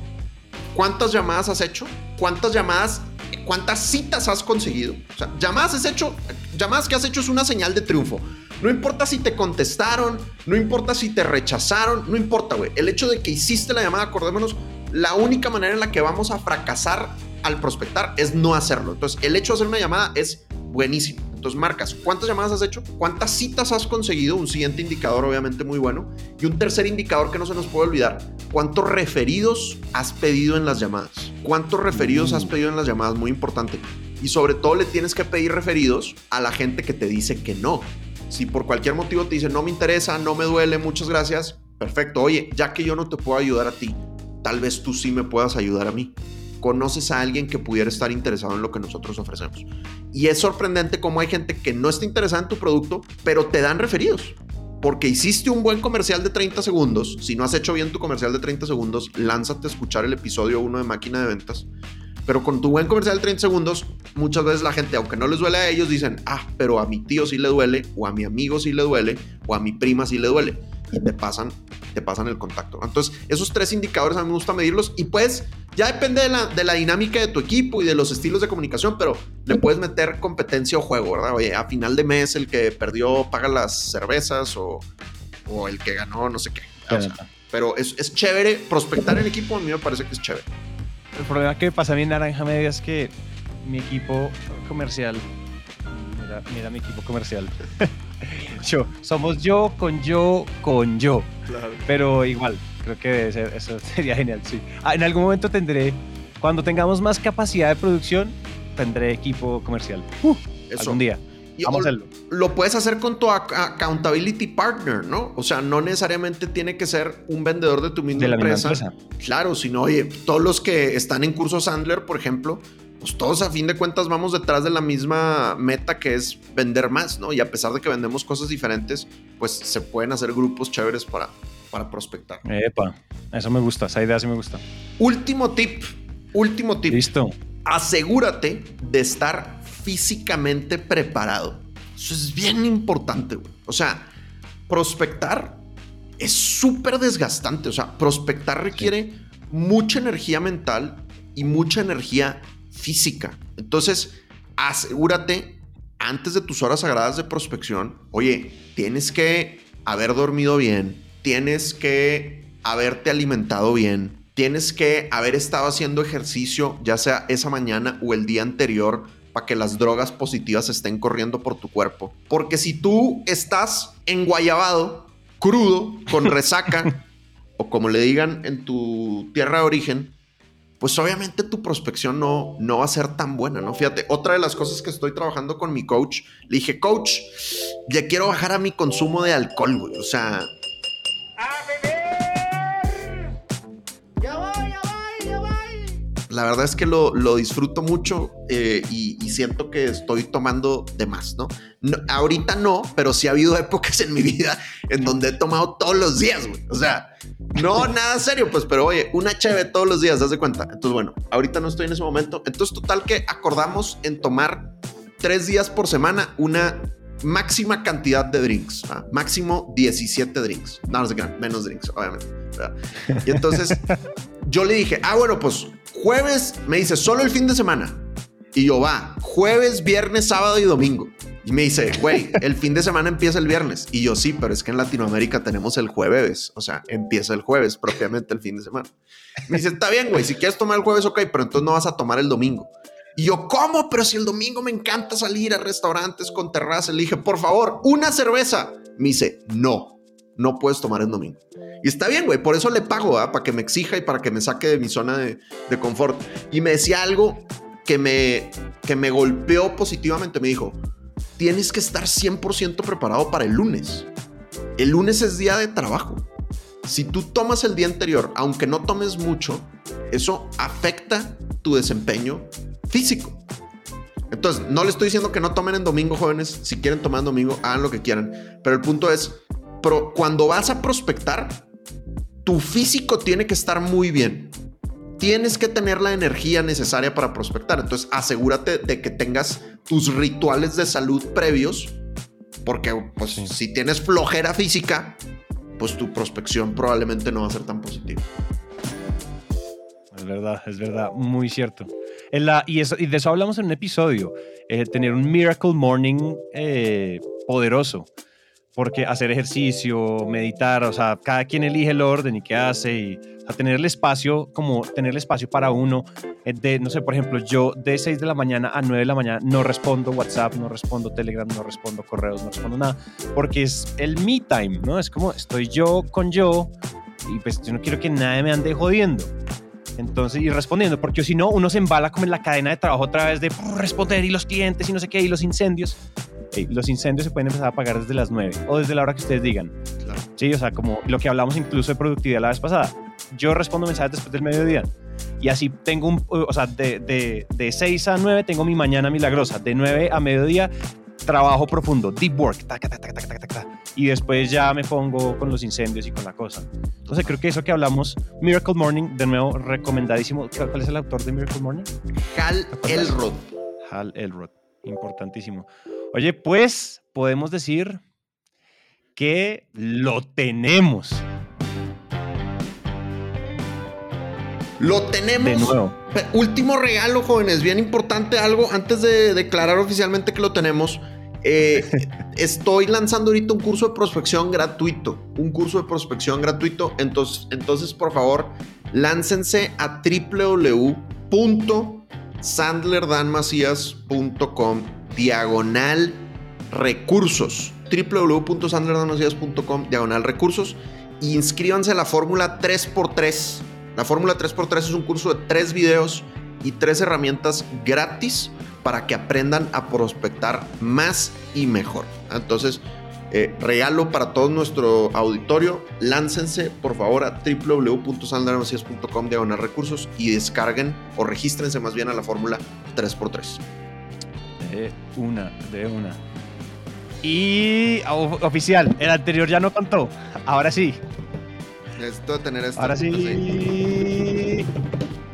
Speaker 2: ¿Cuántas llamadas has hecho? ¿Cuántas llamadas, cuántas citas has conseguido? O sea, llamadas has hecho, llamadas que has hecho es una señal de triunfo. No importa si te contestaron, no importa si te rechazaron, no importa, güey. El hecho de que hiciste la llamada, acordémonos, la única manera en la que vamos a fracasar al prospectar es no hacerlo. Entonces, el hecho de hacer una llamada es buenísimo. Entonces, marcas cuántas llamadas has hecho, cuántas citas has conseguido, un siguiente indicador obviamente muy bueno, y un tercer indicador que no se nos puede olvidar, cuántos referidos has pedido en las llamadas. ¿Cuántos referidos has mm. pedido en las llamadas? Muy importante. Y sobre todo le tienes que pedir referidos a la gente que te dice que no. Si por cualquier motivo te dice no me interesa, no me duele, muchas gracias, perfecto. Oye, ya que yo no te puedo ayudar a ti, tal vez tú sí me puedas ayudar a mí. Conoces a alguien que pudiera estar interesado en lo que nosotros ofrecemos. Y es sorprendente cómo hay gente que no está interesada en tu producto, pero te dan referidos. Porque hiciste un buen comercial de 30 segundos. Si no has hecho bien tu comercial de 30 segundos, lánzate a escuchar el episodio 1 de Máquina de Ventas. Pero con tu buen comercial de 30 segundos, muchas veces la gente, aunque no les duele a ellos, dicen, ah, pero a mi tío sí le duele, o a mi amigo sí le duele, o a mi prima sí le duele. Y te pasan, te pasan el contacto. Entonces, esos tres indicadores a mí me gusta medirlos y pues ya depende de la, de la dinámica de tu equipo y de los estilos de comunicación, pero le puedes meter competencia o juego, ¿verdad? Oye, a final de mes el que perdió paga las cervezas o, o el que ganó no sé qué. O sea, pero es, es chévere prospectar en equipo, a mí me parece que es chévere.
Speaker 1: El problema que me pasa a mí en Naranja Media es que mi equipo comercial. Mira, mira mi equipo comercial. yo, somos yo con yo con yo.
Speaker 2: Claro.
Speaker 1: Pero igual, creo que debe ser- eso sería genial, sí. Ah, en algún momento tendré, cuando tengamos más capacidad de producción, tendré equipo comercial. Uh,
Speaker 2: Eso.
Speaker 1: algún día.
Speaker 2: Y
Speaker 1: Vamos a hacerlo.
Speaker 2: lo puedes hacer con tu ac- accountability partner, ¿no? O sea, no necesariamente tiene que ser un vendedor de tu misma,
Speaker 1: De la misma
Speaker 2: empresa.
Speaker 1: empresa.
Speaker 2: Claro, sino, oye, todos los que están en cursos Sandler, por ejemplo, pues todos a fin de cuentas vamos detrás de la misma meta que es vender más, ¿no? Y a pesar de que vendemos cosas diferentes, pues se pueden hacer grupos chéveres para, para prospectar.
Speaker 1: Epa, eso me gusta, esa idea sí me gusta.
Speaker 2: Último tip, último tip.
Speaker 1: Listo.
Speaker 2: asegúrate de estar físicamente preparado. Eso es bien importante, güey. O sea, prospectar es súper desgastante. O sea, prospectar requiere mucha energía mental y mucha energía física. Entonces, asegúrate antes de tus horas sagradas de prospección, oye, tienes que haber dormido bien, tienes que haberte alimentado bien, tienes que haber estado haciendo ejercicio, ya sea esa mañana o el día anterior, para que las drogas positivas estén corriendo por tu cuerpo. Porque si tú estás enguayabado, crudo, con resaca, o como le digan en tu tierra de origen, pues obviamente tu prospección no, no va a ser tan buena, ¿no? Fíjate, otra de las cosas que estoy trabajando con mi coach, le dije, coach, ya quiero bajar a mi consumo de alcohol, güey. O sea, la verdad es que lo, lo disfruto mucho eh, y, y siento que estoy tomando de más, ¿no? ¿no? Ahorita no, pero sí ha habido épocas en mi vida en donde he tomado todos los días, güey. O sea, no nada serio, pues, pero oye, una cheve todos los días, ¿das de cuenta? Entonces, bueno, ahorita no estoy en ese momento. Entonces, total que acordamos en tomar tres días por semana una máxima cantidad de drinks, máximo 17 drinks. No, no sé qué, menos drinks, obviamente. ¿verdad? Y entonces yo le dije, ah, bueno, pues jueves, me dice, solo el fin de semana. Y yo, va, jueves, viernes, sábado y domingo. Y me dice, güey, el fin de semana empieza el viernes. Y yo, sí, pero es que en Latinoamérica tenemos el jueves. O sea, empieza el jueves propiamente el fin de semana. Me dice, está bien, güey, si quieres tomar el jueves, ok, pero entonces no vas a tomar el domingo. Y yo, ¿cómo? Pero si el domingo me encanta salir a restaurantes con terraza. Le dije, por favor, una cerveza. Me dice, no, no puedes tomar el domingo. Y está bien, güey, por eso le pago, ¿ah? para que me exija y para que me saque de mi zona de, de confort. Y me decía algo que me, que me golpeó positivamente. Me dijo, tienes que estar 100% preparado para el lunes. El lunes es día de trabajo. Si tú tomas el día anterior, aunque no tomes mucho, eso afecta tu desempeño físico. Entonces, no le estoy diciendo que no tomen en domingo, jóvenes. Si quieren tomar en domingo, hagan lo que quieran. Pero el punto es, pro- cuando vas a prospectar, tu físico tiene que estar muy bien. Tienes que tener la energía necesaria para prospectar. Entonces, asegúrate de que tengas tus rituales de salud previos. Porque, pues,
Speaker 1: Sí.
Speaker 2: si tienes flojera física, pues tu prospección probablemente no va a ser tan positiva.
Speaker 1: Es verdad, es verdad, muy cierto. En la, y, eso, y de eso hablamos en un episodio, eh, tener un Miracle Morning eh, poderoso, porque hacer ejercicio, meditar, o sea, cada quien elige el orden y qué hace, y o tener el espacio, como tener el espacio para uno, eh, de, no sé, por ejemplo, yo de 6 de la mañana a 9 de la mañana no respondo WhatsApp, no respondo Telegram, no respondo correos, no respondo nada, porque es el me time, ¿no? Es como estoy yo con yo, y pues yo no quiero que nadie me ande jodiendo. Entonces, y respondiendo, porque si no, uno se embala como en la cadena de trabajo otra vez de "Brr, responder y los clientes y no sé qué, y los incendios. Ey, los incendios se pueden empezar a apagar desde las 9 o desde la hora que ustedes digan.
Speaker 2: Claro.
Speaker 1: Sí, o sea, como lo que hablamos incluso de productividad la vez pasada. Yo respondo mensajes después del mediodía. Y así tengo un, o sea, de, de, de 6 a 9 tengo mi mañana milagrosa. De 9 a mediodía, trabajo profundo, deep work. taca, taca, taca. Y después ya me pongo con los incendios y con la cosa. Entonces creo que eso que hablamos, Miracle Morning, de nuevo, recomendadísimo. ¿Cuál es el autor de Miracle Morning?
Speaker 2: Hal? Elrod.
Speaker 1: Hal Elrod. Importantísimo. Oye, pues podemos decir que lo tenemos.
Speaker 2: Lo tenemos.
Speaker 1: De nuevo.
Speaker 2: Último regalo, jóvenes, bien importante algo antes de declarar oficialmente que lo tenemos. eh, estoy lanzando ahorita un curso de prospección gratuito. Un curso de prospección gratuito. Entonces, entonces por favor, láncense a www.sandlerdanmacías.com diagonal recursos. www.sandlerdanmacías.com diagonal recursos. Inscríbanse a la fórmula 3x3. La fórmula 3x3 es un curso de tres videos y tres herramientas gratis para que aprendan a prospectar más y mejor. Entonces, eh, regalo para todo nuestro auditorio. Láncense por favor a www.sandarmacías.com diagonal recursos y descarguen o regístrense más bien a la fórmula 3x3.
Speaker 1: De una, de una. Y oficial, el anterior ya no contó. Ahora sí,
Speaker 2: Necesito tener esto.
Speaker 1: ahora
Speaker 2: así.
Speaker 1: sí.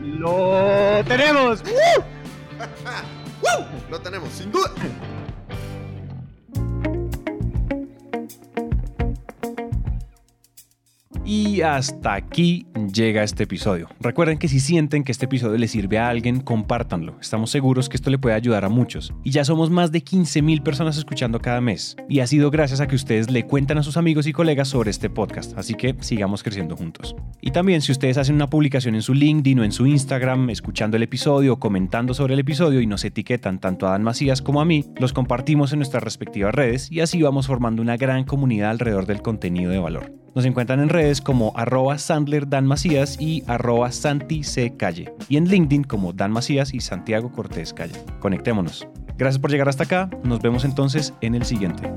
Speaker 1: Lo tenemos.
Speaker 2: Lo tenemos, sin duda.
Speaker 1: Y hasta aquí llega este episodio. Recuerden que si sienten que este episodio le sirve a alguien, compártanlo. Estamos seguros que esto le puede ayudar a muchos. Y ya somos más de 15.000 personas escuchando cada mes. Y ha sido gracias a que ustedes le cuentan a sus amigos y colegas sobre este podcast. Así que sigamos creciendo juntos. Y también si ustedes hacen una publicación en su LinkedIn o en su Instagram, escuchando el episodio comentando sobre el episodio y nos etiquetan tanto a Dan Macías como a mí, los compartimos en nuestras respectivas redes y así vamos formando una gran comunidad alrededor del contenido de valor. Nos encuentran en redes como arroba Sandler Dan Macías y arroba Santi C. Calle. Y en LinkedIn como Dan Macías y Santiago Cortés Calle. Conectémonos. Gracias por llegar hasta acá. Nos vemos entonces en el siguiente.